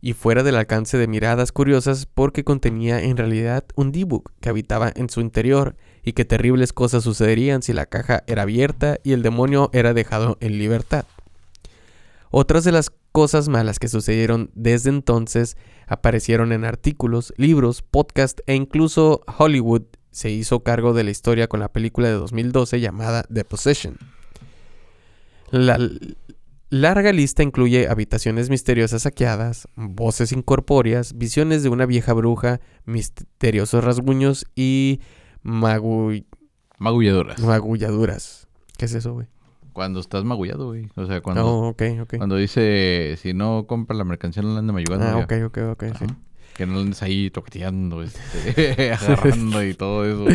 y fuera del alcance de miradas curiosas porque contenía en realidad un D-Book que habitaba en su interior y que terribles cosas sucederían si la caja era abierta y el demonio era dejado en libertad. Otras de las cosas malas que sucedieron desde entonces aparecieron en artículos, libros, podcasts e incluso Hollywood se hizo cargo de la historia con la película de 2012 llamada The Possession. La larga lista incluye habitaciones misteriosas saqueadas, voces incorpóreas, visiones de una vieja bruja, misteriosos rasguños y magu- Magulladoras. magulladuras. ¿Qué es eso, güey? Cuando estás magullado, güey. O sea, cuando, Oh, cuando dice, si no compra la mercancía, no la ande mayugando. Ah, ya. ok, ok, ok, sí. Que no andes ahí toqueteando, este, <laughs> <laughs> agarrando y todo eso.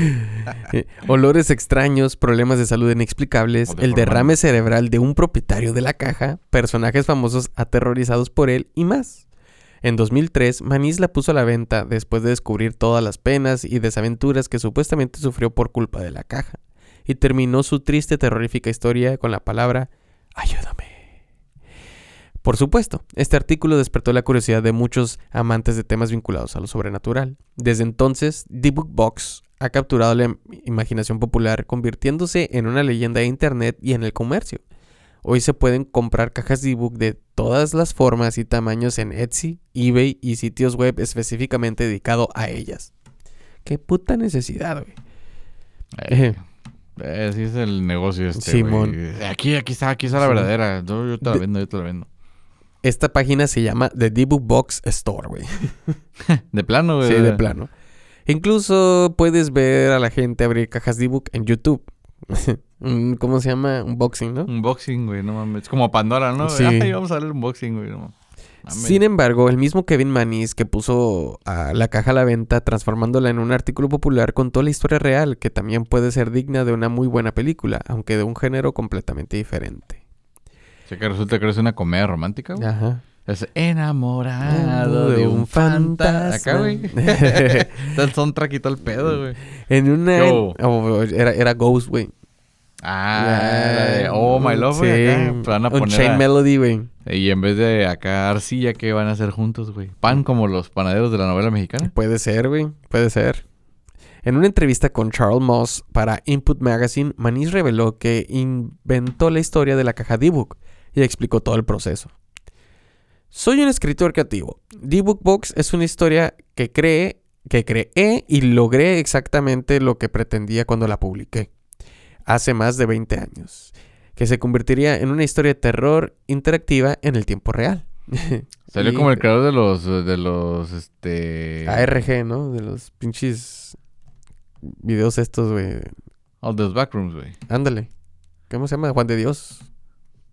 Olores extraños, problemas de salud inexplicables, el derrame cerebral de un propietario de la caja, personajes famosos aterrorizados por él y más. En 2003, Manís la puso a la venta después de descubrir todas las penas y desaventuras que supuestamente sufrió por culpa de la caja, y terminó su triste, terrorífica historia con la palabra ayúdame. Por supuesto, este artículo despertó la curiosidad de muchos amantes de temas vinculados a lo sobrenatural. Desde entonces, The Book Box ha capturado la im- imaginación popular, convirtiéndose en una leyenda de Internet y en el comercio. Hoy se pueden comprar cajas de ebook de todas las formas y tamaños en Etsy, eBay y sitios web específicamente dedicados a ellas. Qué puta necesidad, güey. Eh, así es el negocio este, Simón. Aquí, aquí está, aquí está la verdadera. Yo, yo te la vendo, yo te la vendo. Esta página se llama The D-Book Box Store, güey. <laughs> De plano, güey. Sí, de plano. Incluso puedes ver a la gente abrir cajas ebook en YouTube. <laughs> ¿Cómo se llama? Unboxing, ¿no? Unboxing, güey, no mames. Es como Pandora, ¿no? Sí. Ay, vamos a ver el unboxing, güey. No. mames. Sin embargo, el mismo Kevin Manise que puso a la caja a la venta transformándola en un artículo popular contó la historia real que también puede ser digna de una muy buena película, aunque de un género completamente diferente. O sea, que resulta que eres una comedia romántica, güey. Ajá. Es enamorado de un fantasma. Acá, güey. <laughs> El soundtrack y todo el pedo, güey. en una... Yo. oh, era, era Ghost, güey. Ah, la de Oh My Love, güey. Sí, acá, Van a un poner Chain a- Melody, güey. Y en vez de acá arcilla, ¿qué van a hacer juntos, güey? Pan como los panaderos de la novela mexicana. Puede ser, güey. Puede ser. En una entrevista con Charles Moss para Input Magazine, Manís reveló que inventó la historia de la caja D-Book y explicó todo el proceso. Soy un escritor creativo. D-Book Box es una historia que cree, que creé y logré exactamente lo que pretendía cuando la publiqué. Hace más de 20 años. Que se convertiría en una historia de terror interactiva en el tiempo real. <laughs> Salió Y- como el creador de los, de los, este... ARG, ¿no? De los pinches videos estos, güey. De los backrooms, güey. Ándale. ¿Cómo se llama? Juan de Dios.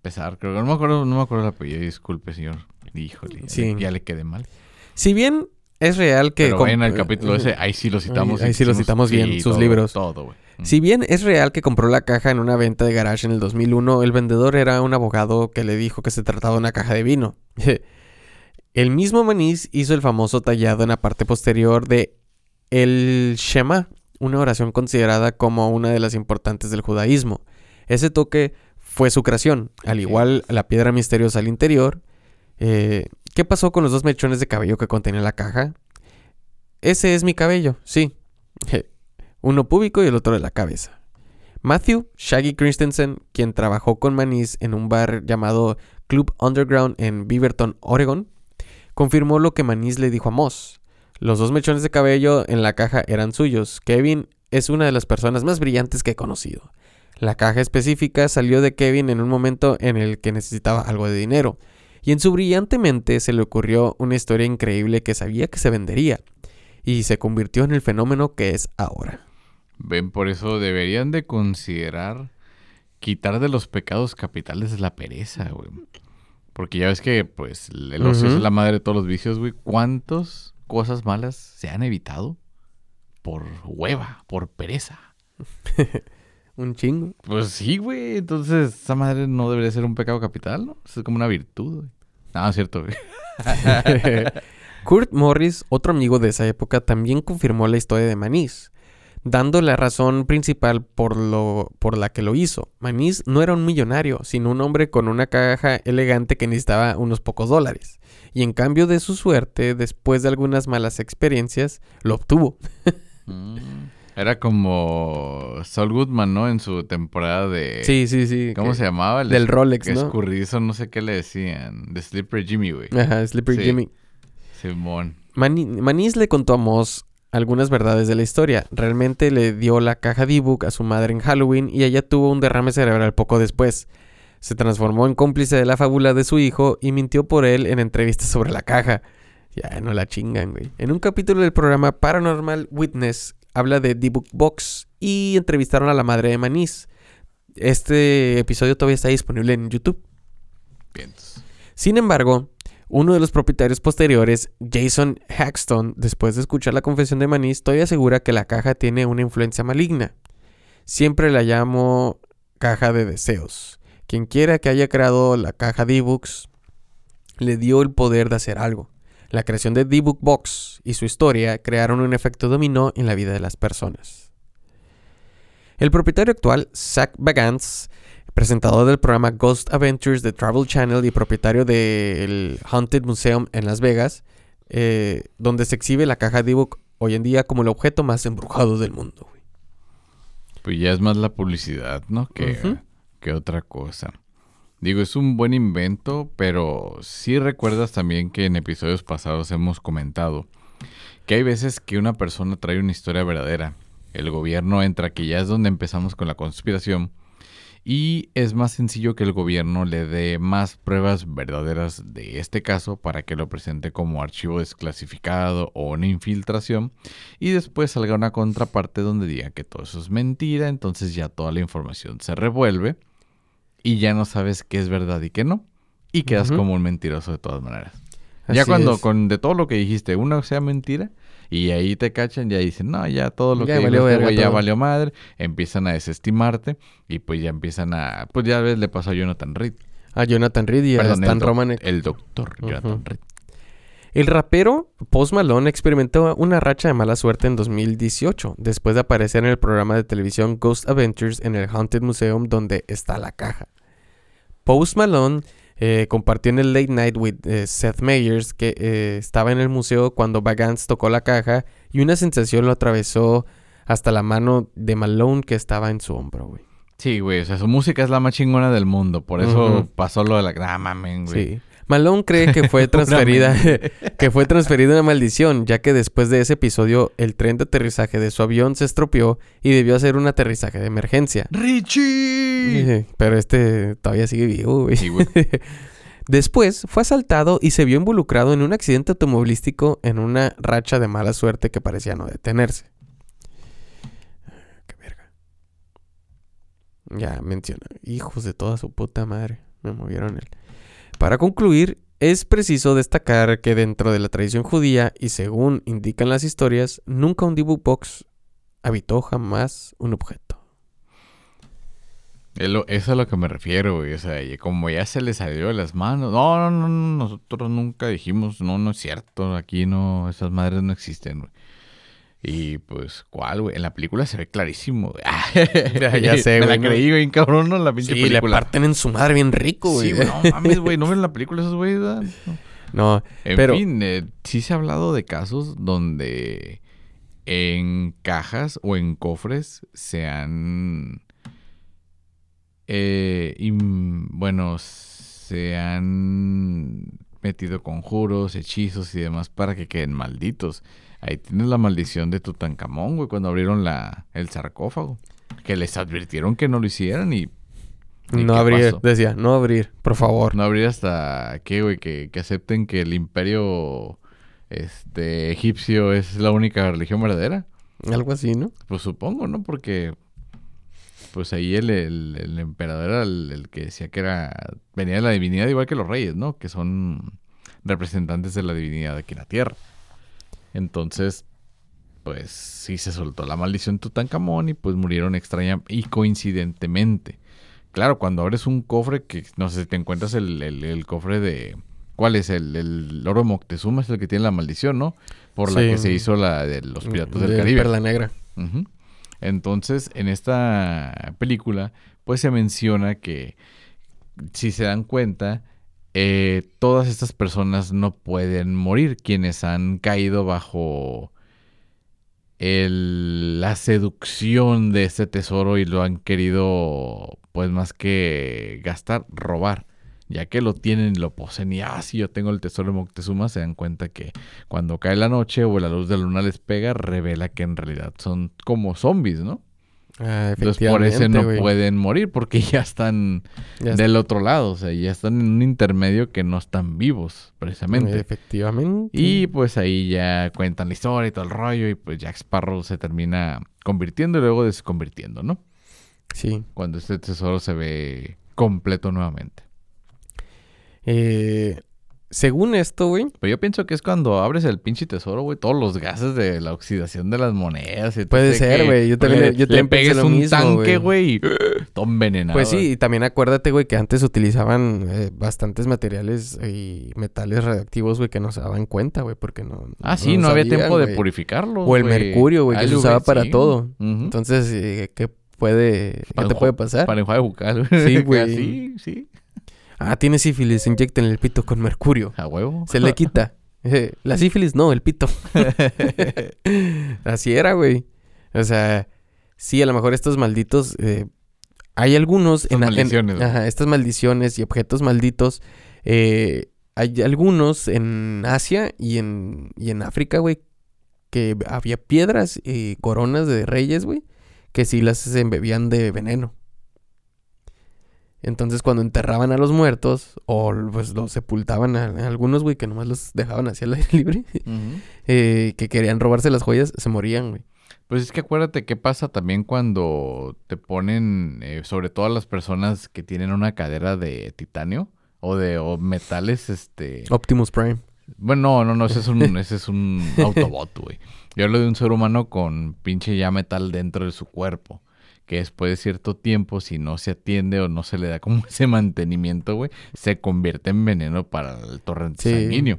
Pesar, creo que no me acuerdo, no me acuerdo el apellido, disculpe, señor. Híjole, Sí. ya le quedé mal. Si bien es real que... Pero en el capítulo ese, ahí sí lo citamos. ahí y sí lo citamos bien, sus todo, libros. Todo, güey. Mm. Si bien es real que compró la caja en una venta de garage en el 2001, el vendedor era un abogado que le dijo que se trataba de una caja de vino. <laughs> el mismo Manís hizo el famoso tallado en la parte posterior de el Shema, una oración considerada como una de las importantes del judaísmo. Ese toque fue su creación, al igual la piedra misteriosa al interior. Eh, ¿Qué pasó con los dos mechones de cabello que contenía la caja? Ese es mi cabello, sí. <laughs> Uno púbico y el otro de la cabeza. Matthew Shaggy Christensen, quien trabajó con Manís en un bar llamado Club Underground en Beaverton, Oregon, confirmó lo que Manís le dijo a Moss. Los dos mechones de cabello en la caja eran suyos. Kevin es una de las personas más brillantes que he conocido. La caja específica salió de Kevin en un momento en el que necesitaba algo de dinero, y en su brillante mente se le ocurrió una historia increíble que sabía que se vendería, y se convirtió en el fenómeno que es ahora. Ven, por eso deberían de considerar quitar de los pecados capitales la pereza, güey. Porque ya ves que, pues, el ocio es la madre de todos los vicios, güey. ¿Cuántas cosas malas se han evitado por hueva, por pereza? <laughs> un chingo. Pues sí, güey. Entonces, esa madre no debería ser un pecado capital, ¿no? Es como una virtud, güey. No, es cierto, güey. <laughs> <laughs> Kurt Morris, otro amigo de esa época, también confirmó la historia de Manís dando la razón principal por, lo, por la que lo hizo. Manís no era un millonario, sino un hombre con una caja elegante que necesitaba unos pocos dólares. Y en cambio de su suerte, después de algunas malas experiencias, lo obtuvo. Mm. Era como Saul Goodman, ¿no? En su temporada de... Sí, sí, sí. ¿Cómo se llamaba? del Rolex, ¿no? Escurridizo, no sé qué le decían. De Slippery Jimmy, güey. Ajá, Slippery Jimmy. Simón. Manís le contó a Moss algunas verdades de la historia. Realmente le dio la caja de ebook a su madre en Halloween y ella tuvo un derrame cerebral poco después. Se transformó en cómplice de la fábula de su hijo y mintió por él en entrevistas sobre la caja. Ya no la chingan, güey. En un capítulo del programa Paranormal Witness habla de The Book Box y entrevistaron a la madre de Manís. Este episodio todavía está disponible en YouTube. Bien. Sin embargo, uno de los propietarios posteriores, Jason Haxton, después de escuchar la confesión de Manís, todavía asegura que la caja tiene una influencia maligna. Siempre la llamo caja de deseos. Quien quiera que haya creado la caja de ebooks le dio el poder de hacer algo. La creación de The Book Box y su historia crearon un efecto dominó en la vida de las personas. El propietario actual, Zach Bagans, presentador del programa Ghost Adventures de Travel Channel y propietario del Haunted Museum en Las Vegas, eh, donde se exhibe la caja de ebook hoy en día como el objeto más embrujado del mundo. Pues ya es más la publicidad, ¿no? Que, que otra cosa. Digo, es un buen invento, pero sí recuerdas también que en episodios pasados hemos comentado que hay veces que una persona trae una historia verdadera. El gobierno entra, que ya es donde empezamos con la conspiración y es más sencillo que el gobierno le dé más pruebas verdaderas de este caso para que lo presente como archivo desclasificado o una infiltración y después salga una contraparte donde diga que todo eso es mentira, entonces ya toda la información se revuelve y ya no sabes qué es verdad y qué no y quedas como un mentiroso de todas maneras. ya cuando con de todo lo que dijiste una sea mentira, y ahí te cachan, ya dicen, no, ya todo lo que valió este ya valió madre. Empiezan a desestimarte y pues ya empiezan a... Pues ya ves, le pasó a Jonathan Reed. A Jonathan Reed y a Stan Romanek. El doctor Jonathan Reed. El rapero Post Malone experimentó una racha de mala suerte en 2018, después de aparecer en el programa de televisión Ghost Adventures en el Haunted Museum donde está la caja. Post Malone eh, compartió en el Late Night with eh, Seth Meyers que eh, estaba en el museo cuando Bagans tocó la caja y una sensación lo atravesó hasta la mano de Malone que estaba en su hombro, güey. Sí, güey, o sea, su música es la más chingona del mundo, por eso pasó lo de la... Ah, mamen, güey. Sí. Malone cree que fue <laughs> transferida, <laughs> que fue transferida una maldición, ya que después de ese episodio el tren de aterrizaje de su avión se estropeó y debió hacer un aterrizaje de emergencia. ¡Richie! Pero este todavía sigue vivo, güey. <laughs> Después fue asaltado y se vio involucrado en un accidente automovilístico en una racha de mala suerte que parecía no detenerse. Qué verga. Ya menciona. Hijos de toda su puta madre. Me movieron el. Para concluir, es preciso destacar que dentro de la tradición judía y según indican las historias, nunca un Dibu Box habitó jamás un objeto. Eso es a lo que me refiero, güey. O sea, como ya se le salió de las manos. No, no, no, nosotros nunca dijimos, no, no es cierto. Aquí no, esas madres no existen, güey. Y pues, ¿cuál, güey? En la película se ve clarísimo, güey. <laughs> ya, sé, güey. Me la creí, güey, cabrón, ¿no? La pinche sí, película. le parten en su madre bien rico, güey. Sí, güey, no mames, güey. ¿No ven la película esos güeyes, No, en pero... fin, eh, sí se ha hablado de casos donde en cajas o en cofres se han Eh, y bueno, se han metido conjuros, hechizos y demás para que queden malditos. Ahí tienes la maldición de Tutankamón, güey, cuando abrieron la, el sarcófago. Que les advirtieron que no lo hicieran y... ¿y No abrir, pasó? decía, no abrir, por favor. No abrir hasta qué, güey, que, que acepten que el imperio este egipcio es la única religión verdadera. Algo así, ¿no? Pues supongo, ¿no? Porque pues ahí el, el- el emperador era el, el que decía que era venía de la divinidad igual que los reyes, ¿no? Que son representantes de la divinidad aquí en la tierra. Entonces, pues sí se soltó la maldición Tutankamón y pues murieron extraña y coincidentemente. Claro, cuando abres un cofre que no sé, te encuentras el, el- el cofre de ¿Cuál es? El, el oro Moctezuma es el que tiene la maldición, ¿no? Por la Sí. que se hizo la de los piratas del De Caribe. Perla Negra. Entonces, en esta película, pues se menciona que, si se dan cuenta, eh, todas estas personas no pueden morir, quienes han caído bajo el- la seducción de este tesoro y lo han querido, pues más que gastar, robar. Ya que lo tienen lo poseen y, ah, sí, yo tengo el tesoro de Moctezuma, se dan cuenta que cuando cae la noche o la luz de la luna les pega, revela que en realidad son como zombies, ¿no? Ah, Entonces por eso no pueden morir porque <laughs> ya están Ya está. del otro lado, o sea, ya están en un intermedio que no están vivos, precisamente. Efectivamente. Y pues ahí ya cuentan la historia y todo el rollo y pues Jack Sparrow se termina convirtiendo y luego desconvirtiendo, ¿no? Sí. Cuando este tesoro se ve completo nuevamente. Eh, según esto, güey. Pero yo pienso que es cuando abres el pinche tesoro, güey, todos los gases de la oxidación de las monedas. y Puede ser, güey, yo también- le, yo le también pensé pegues lo un mismo, tanque, güey. güey, y <gasps> todo envenenado. Pues sí, y también acuérdate, güey, que antes utilizaban eh, bastantes materiales y metales radioactivos, güey, que no se daban cuenta, güey, porque no. Ah, sí, no, había sabían, tiempo de güey. purificarlo. O el mercurio, güey, que se usaba para todo. Entonces, eh, ¿qué puede, qué Para te puede pasar? Para enjuague bucal. <laughs> Sí, güey. Sí, sí. Ah, tiene sífilis, inyecten el pito con mercurio. A huevo. Se le quita. <laughs> Eh, La sífilis no, el pito. <laughs> Así era, güey. O sea, sí, a lo mejor estos malditos. eh, hay algunos. Estas maldiciones, güey. ajá, estas maldiciones y objetos malditos. eh, hay algunos en Asia y en, y en África, güey. Que había piedras y coronas de reyes, güey. Que sí las embebían de veneno. Entonces, cuando enterraban a los muertos, o pues los sepultaban a, a algunos, güey, que nomás los dejaban así al aire <laughs> libre, eh, que querían robarse las joyas, se morían, güey. Pues es que acuérdate qué pasa también cuando te ponen, eh, sobre todo a las personas que tienen una cadera de titanio o de o metales, este... Optimus Prime. Bueno, no, no, no, ese es un, <laughs> ese es un Autobot, güey. Yo hablo de un ser humano con pinche ya metal dentro de su cuerpo. Que después de cierto tiempo, si no se atiende o no se le da como <laughs> ese mantenimiento, güey, se convierte en veneno para el torrente Sí. sanguíneo.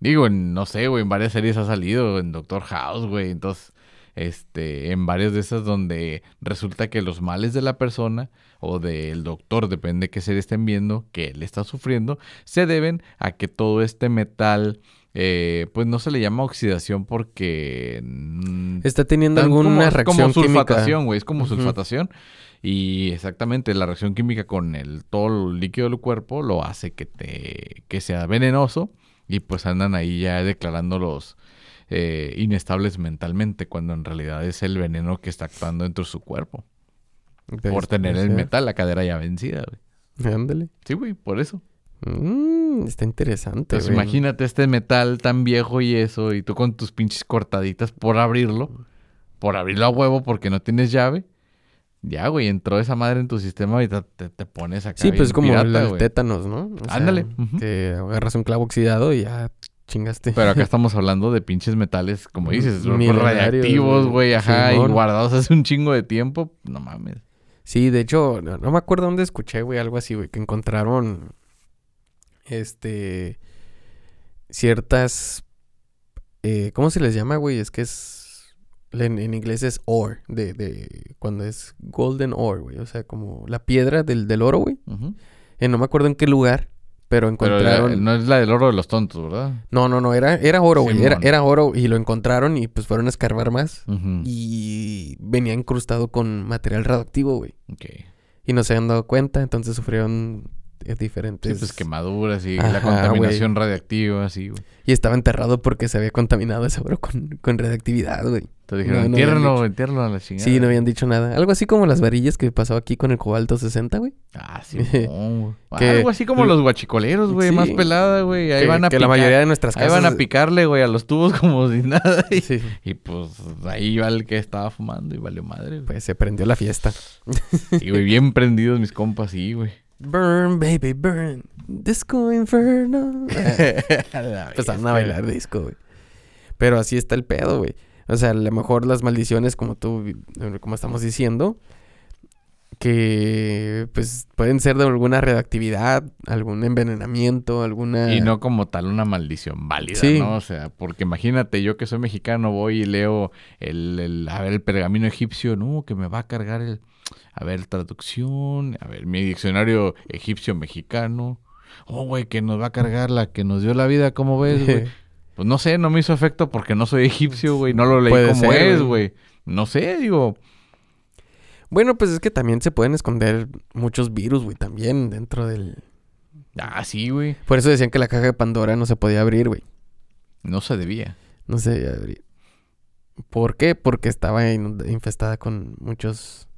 Digo, en- no sé, güey, en varias series ha salido, en Doctor House, güey, entonces, este, en varias de esas donde resulta que los males de la persona o del doctor, depende de qué serie estén viendo, que él está sufriendo, se deben a que todo este metal, eh, pues no se le llama oxidación porque... mm, Está teniendo alguna como, reacción como química. sulfatación, güey, es como sulfatación. Y exactamente la reacción química con el todo el líquido del cuerpo lo hace que te que sea venenoso y pues andan ahí ya declarando los eh, inestables mentalmente cuando en realidad es el veneno que está actuando dentro de su cuerpo Pues, por tener el metal, la cadera ya vencida, güey. Ándale. Sí, güey, por eso. Mm, está interesante, güey. imagínate este metal tan viejo y eso y tú con tus pinches cortaditas por abrirlo, por abrirlo a huevo porque no tienes llave. Ya, güey, entró esa madre en tu sistema y te, te- pones acá. Sí, pues es como pirata, el, tétanos, ¿no? O sea, Ándale. Te agarras un clavo oxidado y ya chingaste. Pero acá <laughs> estamos hablando de pinches metales, como dices, radiactivos, güey. ajá, y guardados hace un chingo de tiempo. No mames. Sí, de hecho, no, no me acuerdo dónde escuché, güey, algo así, güey, que encontraron, este, ciertas, eh, ¿cómo se les llama, güey? Es que es, en, en inglés es ore, de, de, cuando es golden ore, güey, o sea, como la piedra del, del oro, güey. Eh, no me acuerdo en qué lugar, pero encontraron... no es la del oro de los tontos, ¿verdad? No, no, no, era, era oro, güey, era, era oro y lo encontraron y pues fueron a escarbar más y venía incrustado con material radioactivo, güey. Ok. y no se habían dado cuenta, entonces sufrieron eh, diferentes... Sí, pues quemaduras y Ajá, la contaminación radiactiva, así, güey. Y estaba enterrado porque se había contaminado ese bro con, con radioactividad, güey. Te dijeron, No, no entiérralo, entiérralo a la chingada. Sí, no habían dicho nada. Algo así como las varillas que pasó aquí con el cobalto 60, güey. Ah, <laughs> sí, no, güey. Que- Algo así como los guachicoleros, güey, Sí. más pelada, güey. Ahí que, van a que picar. la mayoría de nuestras Ahí casas... van a picarle, güey, a los tubos <laughs> como si nada. Y, Sí, y, pues ahí va el que estaba fumando y valió madre, güey. pues se prendió la fiesta. Sí, güey, bien prendidos mis compas, sí, güey. Burn, baby, burn. Disco Inferno. Empezaron <laughs> a <laughs> bailar disco, güey. Pero así está el pedo, güey. O sea, a lo mejor las maldiciones, como tú, como estamos diciendo, que pues pueden ser de alguna radioactividad, algún envenenamiento, alguna... Y no como tal una maldición válida, Sí. ¿no? O sea, porque imagínate, yo que soy mexicano voy y leo el, el- a ver, el pergamino egipcio, no, que me va a cargar el, a ver, traducción, a ver, mi diccionario egipcio-mexicano. Oh, güey, que nos va a cargar la que nos dio la vida, ¿cómo ves, güey? <laughs> Pues no sé, no me hizo efecto porque no soy egipcio, güey, no lo leí Puede como ser, es, güey. No sé, digo, Bueno, pues es que también se pueden esconder muchos virus, güey, también dentro del... ah, sí, güey, Por eso decían que la caja de Pandora no se podía abrir, güey. no se debía. No se debía abrir. ¿Por qué? Porque estaba infestada con muchos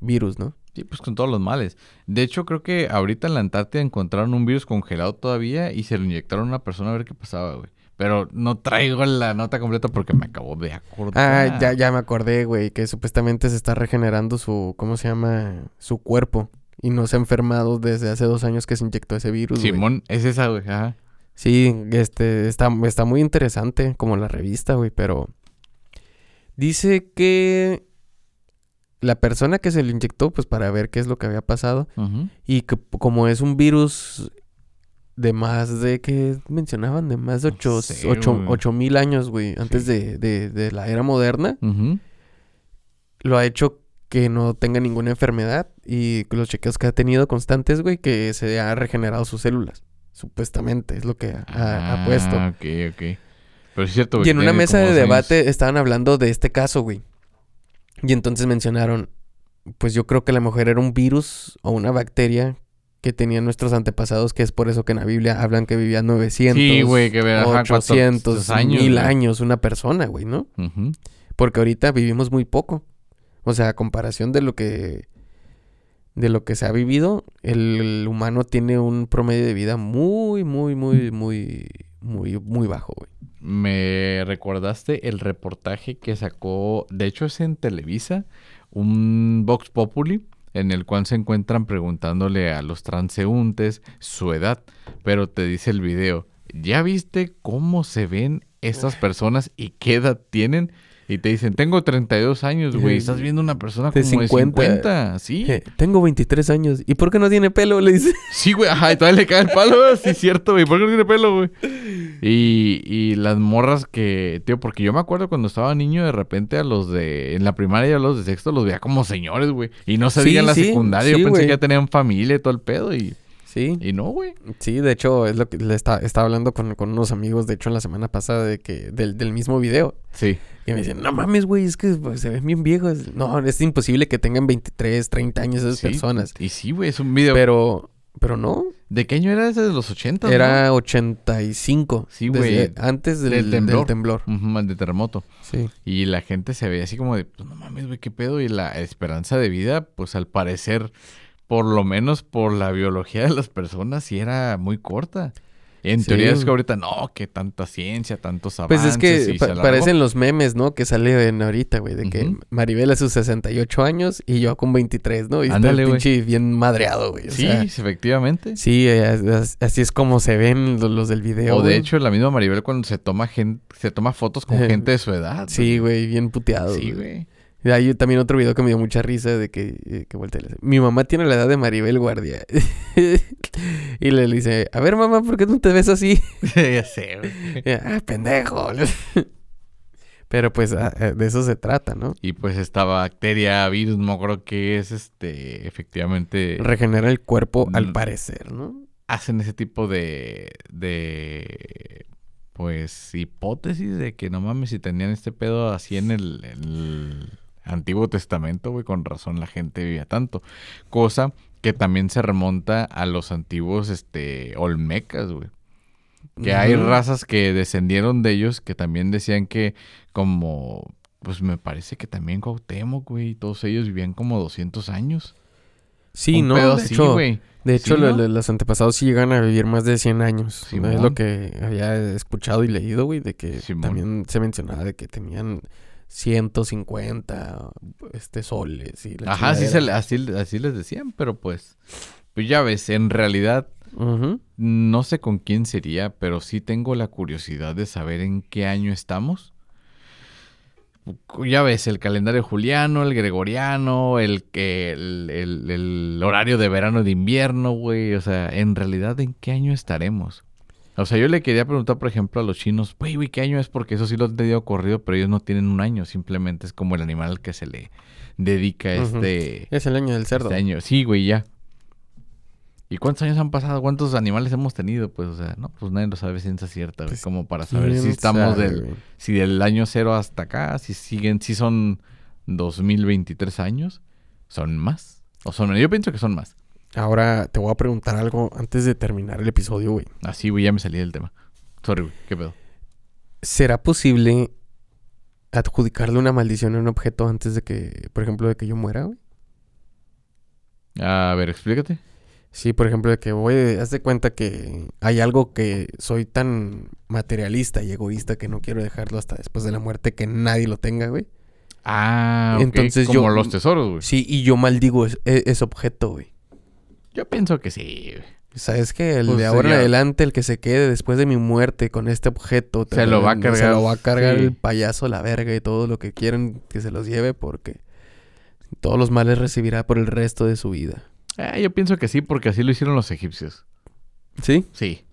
virus, ¿no? Sí, pues con todos los males. De hecho, creo que ahorita en la Antártida encontraron un virus congelado todavía y se lo inyectaron a una persona a ver qué pasaba, güey. Pero no traigo la nota completa porque me acabo de acordar. Ah, ya, ya me acordé, güey, que supuestamente se está regenerando su, ¿cómo se llama? Su cuerpo. Y no se ha enfermado desde hace dos años que se inyectó ese virus. güey. Simón, es esa, güey. Ajá. Sí, este, está, está muy interesante como la revista, güey, pero dice que la persona que se lo inyectó, pues para ver qué es lo que había pasado, y que como es un virus de más de, ¿qué mencionaban? De más de No ocho, sé, ocho, güey. ocho mil años, güey, antes Sí. de, de, de la era moderna, lo ha hecho que no tenga ninguna enfermedad y los chequeos que ha tenido constantes, güey, que se ha regenerado sus células. Supuestamente, es lo que ha, ha puesto. Ah, ok, ok. Pero es cierto, güey. Y en una mesa de años. debate estaban hablando de este caso, güey. Y entonces mencionaron, pues yo creo que la mujer era un virus o una bacteria que tenían nuestros antepasados, que es por eso que en la Biblia hablan que vivía 900, Sí, güey, que vea, ajá, 800, 400 años, mil güey. años una persona, güey, ¿no? Porque ahorita vivimos muy poco. O sea, a comparación de lo que de lo que se ha vivido, el, el humano tiene un promedio de vida muy, muy, muy, muy, muy, muy bajo, güey. Me recordaste el reportaje que sacó, de hecho es en Televisa, un Vox Populi, en el cual se encuentran preguntándole a los transeúntes su edad, pero te dice el video, ¿ya viste cómo se ven estas personas y qué edad tienen? Y te dicen, tengo 32 años, güey, estás viendo una persona De como de 50. 50, ¿sí? Eh, tengo 23 años. ¿Y por qué no tiene pelo? Le dice. <laughs> Sí, güey, ajá, y todavía le cae el palo, sí, cierto, güey, ¿por qué no tiene pelo, güey? Y, y las morras que, tío, porque yo me acuerdo cuando estaba niño, de repente a los de, en la primaria y a los de sexto los veía como señores, güey. Y no se Sí, diga en la sí, secundaria, sí, yo pensé güey. que ya tenían familia y todo el pedo, y, Sí. y no, güey. Sí, de hecho, es lo que le está- estaba hablando con, con unos amigos, de hecho, en la semana pasada, de que, del, del mismo video. Sí. Y me dicen, no mames, güey, es que pues, se ven bien viejos. No, es imposible que tengan 23, 30 años esas sí. personas. Y sí, güey, es un video. Pero, pero no. ¿De qué año era ese? ¿De los 80? Era 85. Sí, güey. Antes del, Del del temblor. temblor. de terremoto. Sí. Y la gente se veía así como de, pues no mames, güey, qué pedo. Y la esperanza de vida, pues al parecer, por lo menos por la biología de las personas, sí era muy corta. En Sí. teoría es que ahorita no, que tanta ciencia, tantos Pues avances. es que y pa- parecen los memes, ¿no? Que sale en ahorita, güey. De que. Maribel a sus 68 años y yo con 23, ¿no? Y está el pinche bien madreado, güey. Sí, sea, efectivamente. sí, eh, as- as- así es como se ven lo- los, del video. o de hecho, la misma Maribel cuando se toma gente, se toma fotos con <laughs> gente de su edad. Sí, güey, bien puteado. Sí, güey. Y Hay también otro video que me dio mucha risa de que, eh, que voltea Mi mamá tiene la edad de Maribel Guardia. <laughs> y le dice, a ver, mamá, ¿por qué tú te ves así? <laughs> ya sé, <laughs> ah, pendejo. Pero pues ah, eh, de eso se trata, ¿no? Y pues esta bacteria, virus, no acuerdo qué es, este, efectivamente... Regenera el cuerpo al Mm. parecer, ¿no? hacen ese tipo de, de pues hipótesis de que no mames si tenían este pedo así en el, en el- Antiguo Testamento, güey, con razón la gente vivía tanto. Cosa que también se remonta a los antiguos, este, olmecas, güey. Que hay razas que descendieron de ellos que también decían que como, pues me parece que también Cuauhtémoc, güey, todos ellos vivían como 200 años. Sí, Un no, pedo de así, hecho, güey. de hecho Sí, lo- ¿no? lo- los antepasados sí llegan a vivir más de 100 años. Simón. Es lo que había escuchado y leído, güey, de que Simón. también se mencionaba de que tenían 150 este soles y la Ajá, así, se, le- así, así les decían, pero pues, pues ya ves, en realidad no sé con quién sería, pero sí tengo la curiosidad de saber en qué año estamos. Ya ves, el calendario juliano, el gregoriano, el que el, el- el horario de verano de invierno, güey. O sea, en realidad, ¿en qué año estaremos? O sea, yo le quería preguntar, por ejemplo, a los chinos, güey, güey, ¿qué año es? Porque eso sí lo han tenido corrido, pero ellos no tienen un año. Simplemente es como el animal al que se le dedica Ujú. este, Es el año del cerdo. este año. Sí, güey, ya. ¿Y cuántos años han pasado? ¿Cuántos animales hemos tenido? Pues, o sea, no, pues nadie lo sabe ciencia cierta, güey. Pues, como para saber si ¿Quién estamos sabe, del, güey? si del año cero hasta acá, si siguen, si son 2023 años, son más. O son, yo pienso que son más. Ahora te voy a preguntar algo antes de terminar el episodio, güey. Así, güey, ya me salí del tema. Sorry, güey, qué pedo. ¿Será posible adjudicarle una maldición a un objeto antes de que, por ejemplo, de que yo muera, güey? A ver, explícate. Sí, por ejemplo, de que voy, haz de cuenta que hay algo que soy tan materialista y egoísta que no quiero dejarlo hasta después de la muerte que nadie lo tenga, güey. Ah, Entonces como yo- los tesoros, güey. Sí, y yo maldigo e- ese objeto, güey. Yo pienso que sí. ¿Sabes qué? El Pues de ahora en adelante, el que se quede después de mi muerte con este objeto... Se lo va a Se cargar, lo va a cargar sí. el payaso, la verga y todo lo que quieren que se los lleve porque todos los males recibirá por el resto de su vida. Ah, yo pienso que sí, porque así lo hicieron los egipcios. ¿Sí? Sí.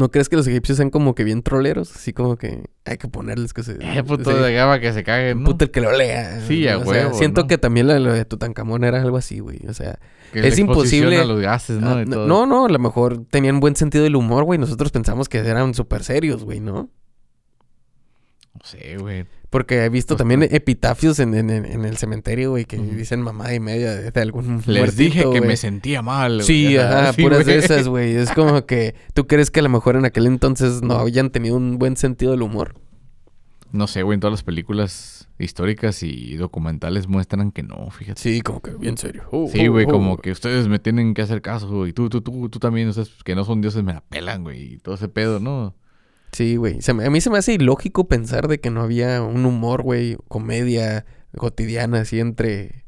¿No crees que los egipcios sean como que bien troleros? Así como que hay que ponerles que se... <laughs> Eh, puto de gaba que se caguen, ¿no? Puta el que lo lea. Sí, a O sea, Siento ¿no? que también lo, de Tutankamón era algo así, güey. O sea, Que es la imposible- a los gases, ¿no? ah, no, no, no, a lo mejor tenían buen sentido del humor, güey. Nosotros pensamos que eran súper serios, güey, ¿no? No sé, güey. Porque he visto también epitafios en, en- en- el cementerio, güey, que dicen mamá y media de, de algún Les muertito, dije que güey. me sentía mal. güey. Sí, ajá, <laughs> Sí, puras de esas, güey. Es como que tú crees que a lo mejor en aquel entonces no habían tenido un buen sentido del humor. No sé, güey, en todas las películas históricas y documentales muestran que no, fíjate. Sí, como que bien serio. Oh, Sí, oh, güey, oh. como que ustedes me tienen que hacer caso, güey. Tú, tú, tú, tú también, ustedes que no son dioses me la pelan, güey. Y todo ese pedo, ¿no? Sí, güey. A mí se me hace ilógico pensar de que no había un humor, güey, comedia cotidiana así entre...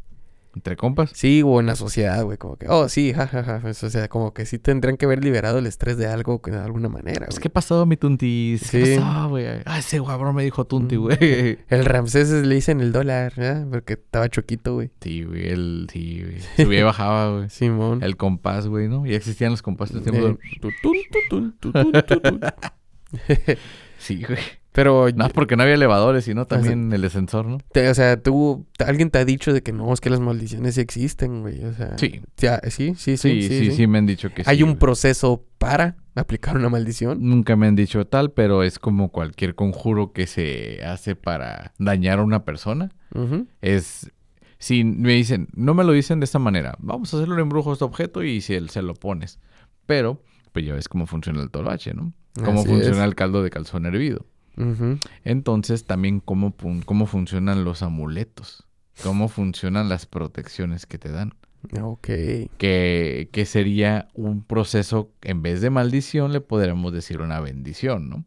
Entre compas. Sí, o en la sociedad, güey, como que, oh, sí, jajaja. Pues, o sea, como que sí tendrían que haber liberado el estrés de algo de alguna manera, Pues, güey. ¿qué pasó, mi tuntis? ¿Qué Sí. pasó, güey? Ah, ese cabrón me dijo tunti, Mm. güey. <laughs> El Ramsés le dicen el dólar, ¿verdad? Porque estaba choquito, güey. Sí, güey, el, sí, güey. <laughs> Subía y bajaba, güey. Simón. El compás, güey, ¿no? Ya existían los compases. Eh, <laughs> <laughs> Sí, güey. Pero, No, porque no había elevadores, sino también el ascensor, ¿no? te- o sea, tú, alguien te ha dicho de que no, es que las maldiciones sí existen, güey. O sea, Sí. ya, sí, sí, sí, Sí, sí, sí, me han dicho que sí. Hay un güey. proceso para aplicar una maldición. Nunca me han dicho tal, pero es como cualquier conjuro que se hace para dañar a una persona. Es. Si me dicen, no me lo dicen de esta manera, vamos a hacerle un embrujo a este objeto y si él se lo pones. Pero, pues ya ves cómo funciona el toloache, ¿no? Cómo Así funciona es. el caldo de calzón hervido. Entonces, también cómo, cómo funcionan los amuletos. Cómo funcionan las protecciones que te dan. Ok. Que, que sería un proceso, en vez de maldición, le podríamos decir una bendición, ¿no?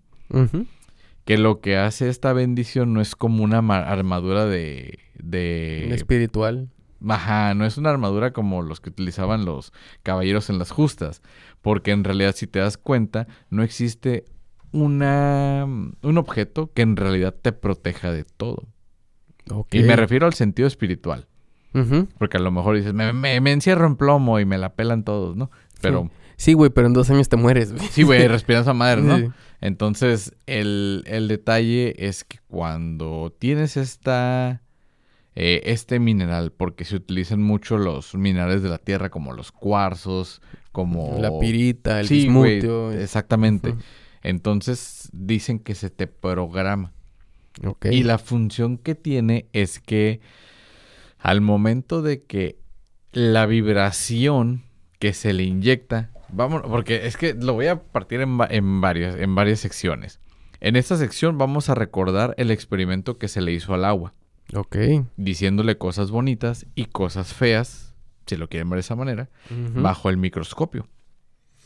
Que lo que hace esta bendición no es como una ma- armadura de... de Espiritual. Ajá, no es una armadura como los que utilizaban los caballeros en las justas. Porque en realidad, si te das cuenta, no existe una, un objeto que en realidad te proteja de todo. Y me refiero al sentido espiritual. Porque a lo mejor dices, me, me- me encierro en plomo y me la pelan todos, ¿no? Pero Sí, güey, pero en dos años te mueres, sí, güey, respiras esa madre, ¿no? Sí. Entonces, el, el detalle es que cuando tienes esta, eh, este mineral, porque se utilizan mucho los minerales de la tierra, como los cuarzos, como... La pirita, el Sí, exactamente. Entonces, dicen que se te programa. Y la función que tiene es que al momento de que la vibración que se le inyecta, vamos, porque es que lo voy a partir en, en varias, en varias secciones. En esta sección vamos a recordar el experimento que se le hizo al agua, Ok. diciéndole cosas bonitas y cosas feas, si lo quieren ver de esa manera, bajo el microscopio.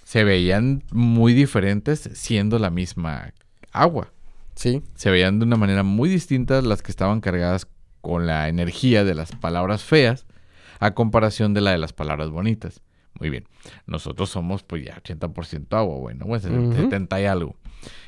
Se veían muy diferentes siendo la misma agua Sí. se veían de una manera muy distinta las que estaban cargadas con la energía de las palabras feas a comparación de la de las palabras bonitas. Muy bien. Nosotros somos pues ya 80% agua, bueno, pues Ujú. 70 y algo.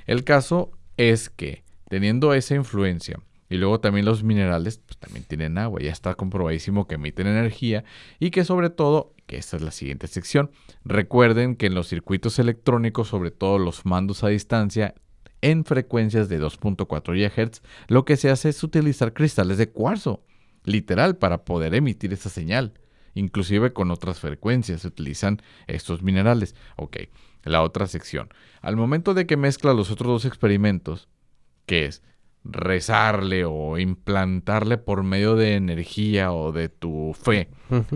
El caso es que teniendo esa influencia y luego también los minerales pues también tienen agua, ya está comprobadísimo que emiten energía y que sobre todo, que esta es la siguiente sección, recuerden que en los circuitos electrónicos, sobre todo los mandos a distancia, en frecuencias de 2.4 GHz, lo que se hace es utilizar cristales de cuarzo, literal, para poder emitir esa señal. Inclusive con otras frecuencias se utilizan estos minerales. Ok, la otra sección. Al momento de que mezcla los otros dos experimentos, que es rezarle o implantarle por medio de energía o de tu fe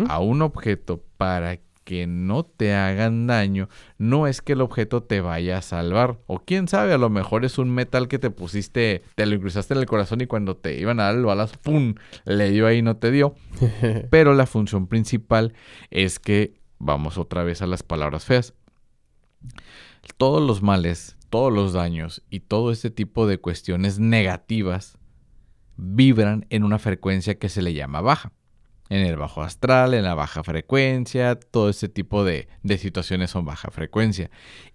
a un objeto para que no te hagan daño, no es que el objeto te vaya a salvar. O quién sabe, a lo mejor es un metal que te pusiste, te lo incrustaste en el corazón y cuando te iban a dar el balazo, ¡pum! Le dio ahí y no te dio. <laughs> Pero la función principal es que, vamos otra vez a las palabras feas. Todos los males, todos los daños y todo este tipo de cuestiones negativas vibran en una frecuencia que se le llama baja. En el bajo astral, en la baja frecuencia, todo este tipo de, de situaciones son baja frecuencia.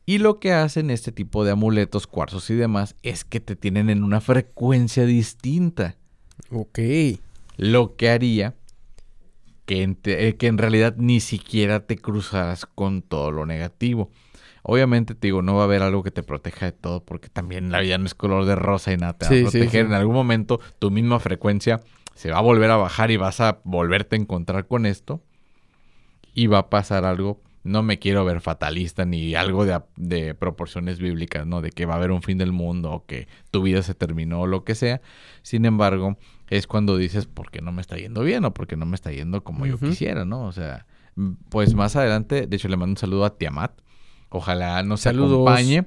Y lo que hacen este tipo de amuletos, cuarzos y demás es que te tienen en una frecuencia distinta. ok. Lo que haría que en, te- eh, que en realidad ni siquiera te cruzaras con todo lo negativo. Obviamente te digo, no va a haber algo que te proteja de todo porque también la vida no es color de rosa y nada te va Sí, a proteger. sí. En algún momento tu misma frecuencia se va a volver a bajar y vas a volverte a encontrar con esto y va a pasar algo. No me quiero ver fatalista ni algo de, proporciones bíblicas, ¿no? De que va a haber un fin del mundo o que tu vida se terminó o lo que sea. Sin embargo, es cuando dices, ¿por qué no me está yendo bien o por qué no me está yendo como yo quisiera, ¿no? O sea, pues más adelante, de hecho le mando un saludo a Tiamat. Ojalá nos Saludos. acompañe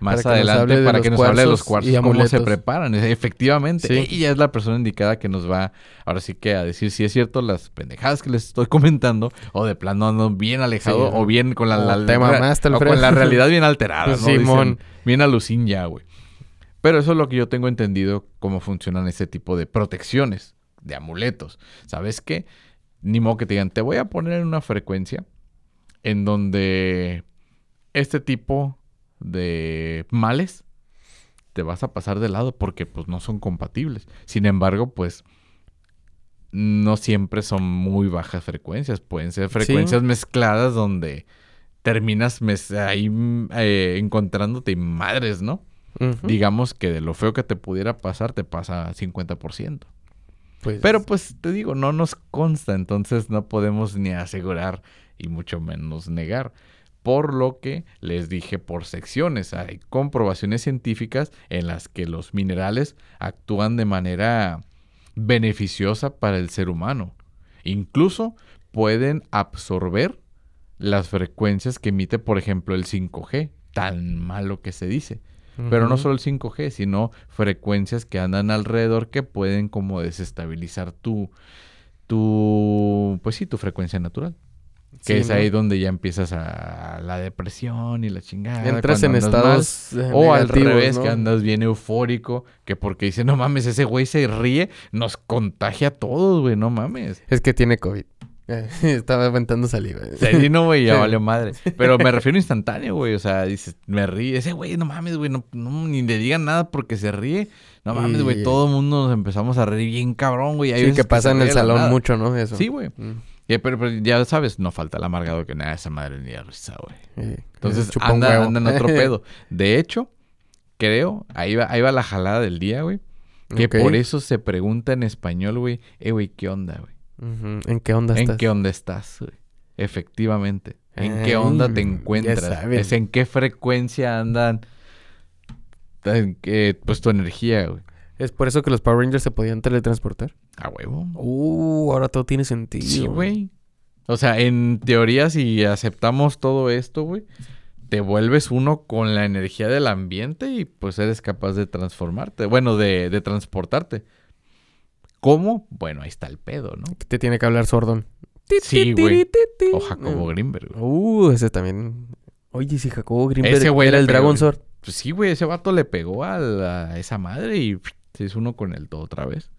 más Para adelante para que nos hable de los cuarzos y cómo se preparan. Efectivamente, Sí. ella es la persona indicada que nos va ahora sí que a decir si es cierto las pendejadas que les estoy comentando o de plano ando bien alejado Sí. o bien con la, la- mamaste, o con la realidad bien alterada, ¿no? <laughs> Simón. Dicen, bien alucin ya, güey. Pero eso es lo que yo tengo entendido cómo funcionan ese tipo de protecciones, de amuletos. ¿Sabes qué? Ni modo que te digan, te voy a poner en una frecuencia en donde este tipo de males te vas a pasar de lado porque pues no son compatibles. Sin embargo, pues no siempre son muy bajas frecuencias. Pueden ser frecuencias mezcladas donde terminas mes- ahí eh, encontrándote y madres, ¿no? Digamos que de lo feo que te pudiera pasar te pasa 50%. Pues, Pero pues te digo, no nos consta, entonces no podemos ni asegurar y mucho menos negar. Por lo que les dije por secciones, hay comprobaciones científicas en las que los minerales actúan de manera beneficiosa para el ser humano. Incluso pueden absorber las frecuencias que emite, por ejemplo, el 5G, tan malo que se dice. Pero no solo el 5G, sino frecuencias que andan alrededor que pueden como desestabilizar tu, tu, pues sí, tu frecuencia natural. Que Sí, es ¿no? ahí donde ya empiezas a la depresión y la chingada. Entras en estados mal. O al revés, ¿no? que andas bien eufórico, que porque dice, no mames, ese güey se ríe, nos contagia a todos, güey, no mames. Es que tiene COVID. Eh, <laughs> Estaba aventando saliva. Sí, no, güey, ya valió madre. Pero me refiero <laughs> instantáneo, güey. O sea, dices, me ríe. Ese güey, no mames, güey, no, no, ni le digan nada porque se ríe. No mames, güey, Y- todo el mundo nos empezamos a reír bien cabrón, güey. Sí, que pasa en el salón nada. mucho, ¿no? Eso. Sí, güey. Mm, Y- Pero, pero ya sabes, no falta el amargado que nada, esa madre ni da risa, güey. eh, Entonces anda, anda en otro <laughs> pedo. De hecho, creo, ahí va, ahí va la jalada del día, güey. Que por eso se pregunta en español, güey, eh, güey, ¿qué onda, güey? ¿En qué onda ¿En estás? qué onda estás, güey? Efectivamente. ¿En qué onda te encuentras? Es en qué frecuencia andan en qué- pues tu energía, güey. ¿Es por eso que los Power Rangers se podían teletransportar? A huevo. Uh, ahora todo tiene sentido. Sí, güey. O sea, en teoría, si aceptamos todo esto, güey, te vuelves uno con la energía del ambiente y pues eres capaz de transformarte. Bueno, de, de transportarte. ¿Cómo? Bueno, ahí está el pedo, ¿no? Te tiene que hablar Sordon. Sí, güey. O Jacobo Grimberg, güey. Uh, ese también. Oye, si Jacobo Grimberg Ese güey era el pegó. Dragon Sword. Pues sí, güey, ese vato le pegó a, la- a esa madre y se hizo uno con el todo otra vez.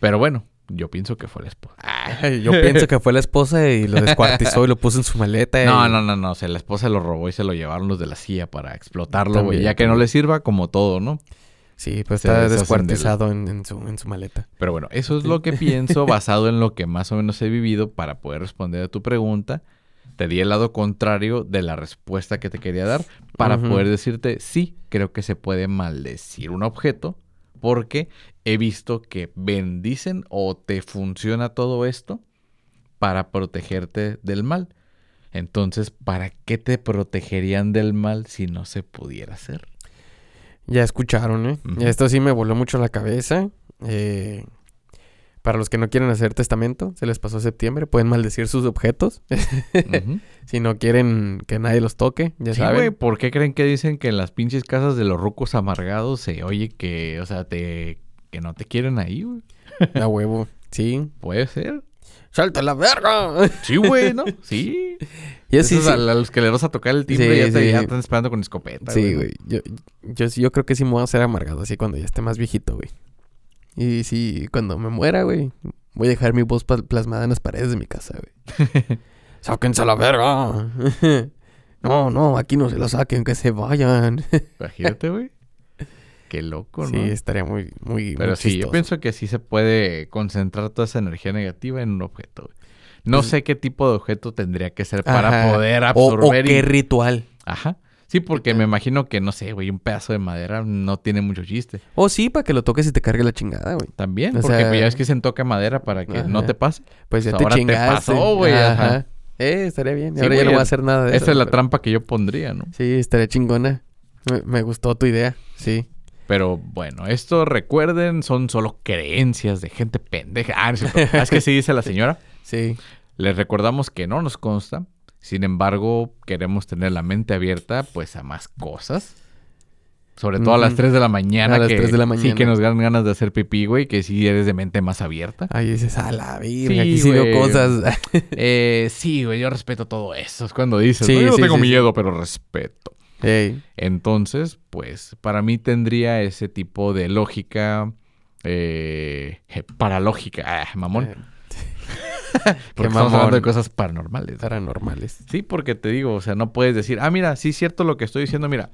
Pero bueno, yo pienso que fue la esposa. Ay, Yo pienso que fue la esposa y lo descuartizó y lo puso en su maleta. y- No, no, no, no. O sea, la esposa lo robó y se lo llevaron los de la CIA para explotarlo, güey. Ya que no le sirva, como todo, ¿no? Sí, pues Se está descuartizado en, en su, en su maleta. Pero bueno, eso es lo que <laughs> pienso basado en lo que más o menos he vivido para poder responder a tu pregunta. Te di el lado contrario de la respuesta que te quería dar para poder decirte, sí, creo que se puede maldecir un objeto porque he visto que bendicen o te funciona todo esto para protegerte del mal. Entonces, ¿para qué te protegerían del mal si no se pudiera hacer? Ya escucharon, ¿eh? Esto sí me voló mucho la cabeza. Eh, para los que no quieren hacer testamento, se les pasó septiembre, pueden maldecir sus objetos. <laughs> Si no quieren que nadie los toque, ya Sí, güey. ¿por qué creen que dicen que en las pinches casas de los rucos amargados se oye que, o sea, te que no te quieren ahí, güey? <laughs> A huevo. Sí. Puede ser. ¡Salta la verga! Sí, güey, ¿no? <laughs> Sí. y así, sí. a, los que le vas a tocar el timbre Sí, ya, te, ya están esperando con escopeta. Sí, güey. Yo, yo, yo creo que sí me voy a hacer amargado así cuando ya esté más viejito, güey. Y sí, cuando me muera, güey, voy a dejar mi voz plasmada en las paredes de mi casa, güey. <laughs> ¡Sáquense a la verga! <laughs> no, no, aquí no se la saquen, que se vayan. <laughs> Imagínate, güey. Qué loco, sí, ¿no? ría muy, muy, Pero muy sí, yo pienso que sí se puede concentrar toda esa energía negativa en un objeto, güey. No Pues- sé qué tipo de objeto tendría que ser para Ajá. poder O, o absorber y qué ritual. Ajá. Sí, porque me imagino que, no sé, güey, un pedazo de madera no tiene mucho chiste. O sí, para que lo toques y te cargue la chingada, güey. También, O porque sea- pues, ya ves que se toca madera para que no te pase. Pues ya Pues te ahora te pasó, güey, ajá. Eh, estaría bien. Sí, ahora ya no voy a es- hacer nada de eso. Esa es la pero- trampa que yo pondría, ¿no? Sí, estaría chingona. Me, me gustó tu idea. Sí. Pero bueno, esto recuerden, son solo creencias de gente pendeja. Ah, no es. Ah, es que sí dice la <laughs> señora. Sí. Les recordamos que no nos consta. Sin embargo, queremos tener la mente abierta, pues, a más cosas. Sobre todo a las Ujú. 3 de la mañana. A las que 3 de la Sí, mañana. que nos dan ganas de hacer pipí, güey. Que sí eres de mente más abierta. Ahí dices, a la vida, Sí, aquí sí veo cosas. <laughs> Eh, sí, güey, yo respeto todo eso. Es cuando dices, Sí, "No, yo sí, tengo sí, sí. miedo, pero respeto. Entonces, pues, para mí tendría ese tipo de lógica eh, paralógica. Ah, mamón. eh, <laughs> porque estamos hablando de cosas paranormales. paranormales. Sí, porque te digo, o sea, no puedes decir, ah, mira, sí es cierto lo que estoy diciendo, mira.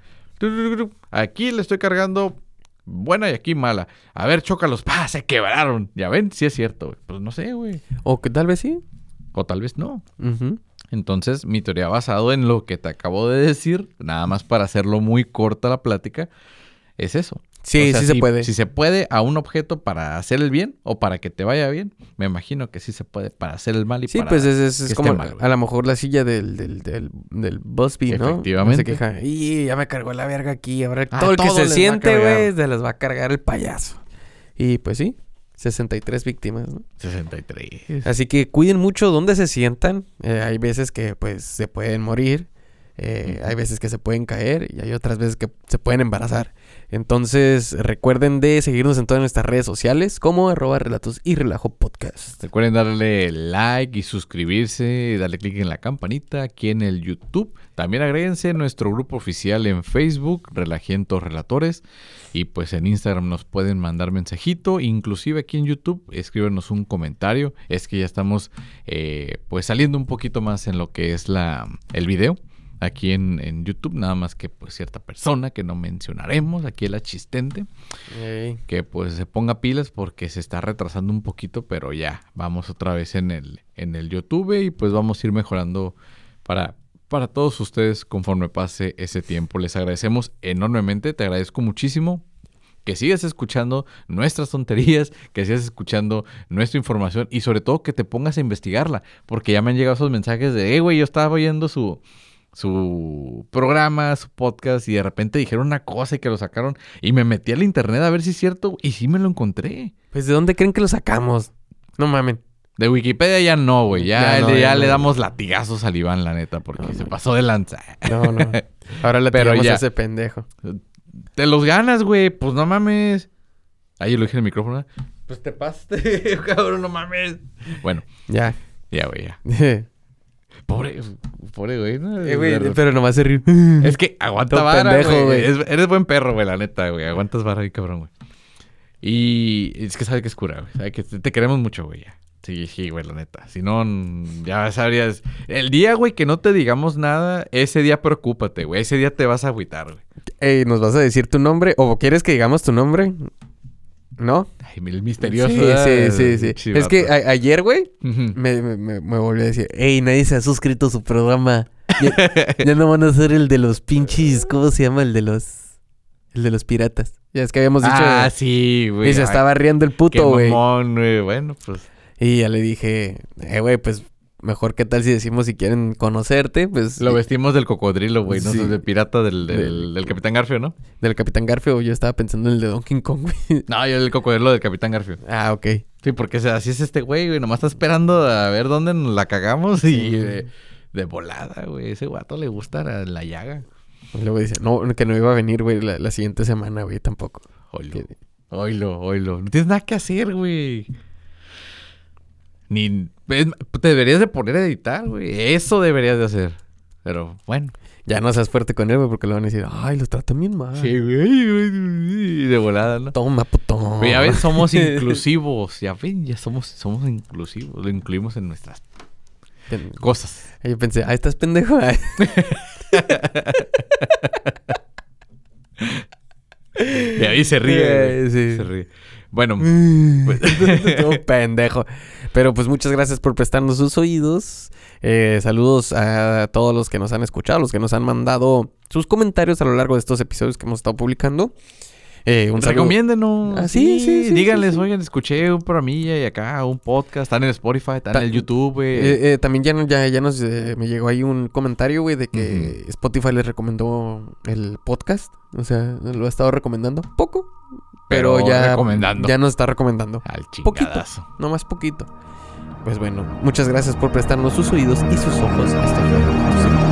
Aquí le estoy cargando buena y aquí mala. A ver, chócalos. Se quebraron. Ya ven, sí es cierto. güey. Pues no sé, güey. O que tal vez sí. O tal vez no. Entonces, mi teoría basado en lo que te acabo de decir, nada más para hacerlo muy corta la plática, es eso. Sí, O sea, sí se puede. Si se puede a un objeto para hacer el bien o para que te vaya bien, me imagino que sí se puede para hacer el mal y Sí, para... pues es, es- es como mal, a lo mejor la silla del, del, del, del Busby, ¿no? Efectivamente. Se queja, y ya me cargó la verga aquí. Ahora Ah, todo el que se siente, güey, se las va a cargar el payaso. Y pues sí, 63 víctimas, ¿no? 63. Así que cuiden mucho dónde se sientan. Eh, hay veces que pues se pueden morir. eh. Hay veces que se pueden caer y hay otras veces que se pueden embarazar. Entonces recuerden de seguirnos en todas nuestras redes sociales como arroba relatos y relajo podcast. Recuerden darle like y suscribirse, darle clic en la campanita aquí en el YouTube. También agréguense a nuestro grupo oficial en Facebook, Relajientos Relatores. Y pues en Instagram nos pueden mandar mensajito. Inclusive aquí en YouTube, escríbenos un comentario. Es que ya estamos eh, pues saliendo un poquito más en lo que es la, el video. Aquí en, en YouTube, nada más que pues cierta persona que no mencionaremos, aquí el asistente que pues se ponga pilas porque se está retrasando un poquito, pero ya vamos otra vez en el, en el YouTube y pues vamos a ir mejorando para, para todos ustedes conforme pase ese tiempo. Les agradecemos enormemente, te agradezco muchísimo que sigas escuchando nuestras tonterías, que sigas escuchando nuestra información y sobre todo que te pongas a investigarla, porque ya me han llegado esos mensajes de, eh, güey, yo estaba oyendo su, su programa, su podcast, y de repente dijeron una cosa y que lo sacaron. Y me metí al internet a ver si es cierto, y sí me lo encontré. Pues, ¿de dónde creen que lo sacamos? No mamen. De Wikipedia ya no, güey. Ya, Ya no, le, ya ya le no. damos latigazos al Iván, la neta, porque se pasó de lanza. No, no. <laughs> Ahora le a ese pendejo. Te los ganas, güey. Pues no mames. Ahí lo dije en el micrófono. Pues te pasaste, <laughs> cabrón, no mames. Bueno, Ya. ya, güey, ya. <laughs> eh, Pobre, pobre, güey. ¿no? güey, De- pero nomás se ríe. <laughs> Es que aguanta vara, pendejo, güey. güey. Es- eres buen perro, güey, la neta, güey. Aguantas vara ahí, cabrón, güey. Y es que sabe que es cura, güey. Sabe que te, queremos mucho, güey, ya. Sí, sí, güey, la neta. Si no, ya sabrías. El día, güey, que no te digamos nada, ese día preocúpate, güey. Ese día te vas a agüitar, güey. Ey, ¿nos vas a decir tu nombre? ¿O quieres que digamos tu nombre? ¿No? Ay, el misterioso. Sí, sí, sí, sí. Chivato. Es que a- ayer, güey, Ujú. me, me, me, me volvió a decir, ey, nadie se ha suscrito a su programa. Ya, <laughs> ya no van a ser el de los pinches, ¿cómo se llama? El de los... El de los piratas. Ya es que habíamos dicho... Ah, sí, güey. y se Ay, estaba riendo el puto, güey. güey. Bueno, pues. Y ya le dije, eh, güey, pues mejor qué tal si decimos si quieren conocerte, pues... Lo vestimos del cocodrilo, güey. No Sí. del pirata del, del, Del- del Capitán Garfio, ¿no? Del Capitán Garfio, yo estaba pensando en el de Donkey Kong, güey. No, yo el cocodrilo del Capitán Garfio. ah, ok. Sí, porque o sea, así es este güey, güey. Nomás está esperando a ver dónde nos la cagamos y Sí. de, de volada, güey. Ese guato le gusta la, la llaga. Luego dice, no, que no iba a venir, güey, la, la siguiente semana, güey, tampoco. Oilo, Que- oilo, oilo. No tienes nada que hacer, güey. Ni... es- te deberías de poner a editar, güey. Eso deberías de hacer. Pero, bueno. Ya no seas fuerte con él, güey, porque le van a decir, ay, los tratan bien mal. Sí, güey. De volada, ¿no? Toma. Güey, ya ven, somos <laughs> inclusivos. Ya ven, ya somos, somos inclusivos. Lo incluimos en nuestras Pen- cosas. Yo pensé, ah, estás pendejo. Ay, <laughs> Y ahí se ríe. güey. Sí. Se ríe. Bueno, <laughs> pues- pendejo. Pero pues muchas gracias por prestarnos sus oídos. Eh, saludos a todos los que nos han escuchado, los que nos han mandado sus comentarios a lo largo de estos episodios que hemos estado publicando. Eh, un recomiéndenos. Ah, sí, sí, sí, Díganles, sí, oigan, escuché un programilla y acá un podcast. Están en Spotify, están Ta- en el YouTube. Eh, eh, también ya, ya, ya nos eh, me llegó ahí un comentario, güey, de que. Spotify les recomendó el podcast. O sea, lo ha estado recomendando poco. Pero, Pero ya, recomendando. ya nos está recomendando. Al poquito. chingadazo. No más poquito. Pues bueno, muchas gracias por prestarnos sus oídos y sus ojos. Tus Oídos.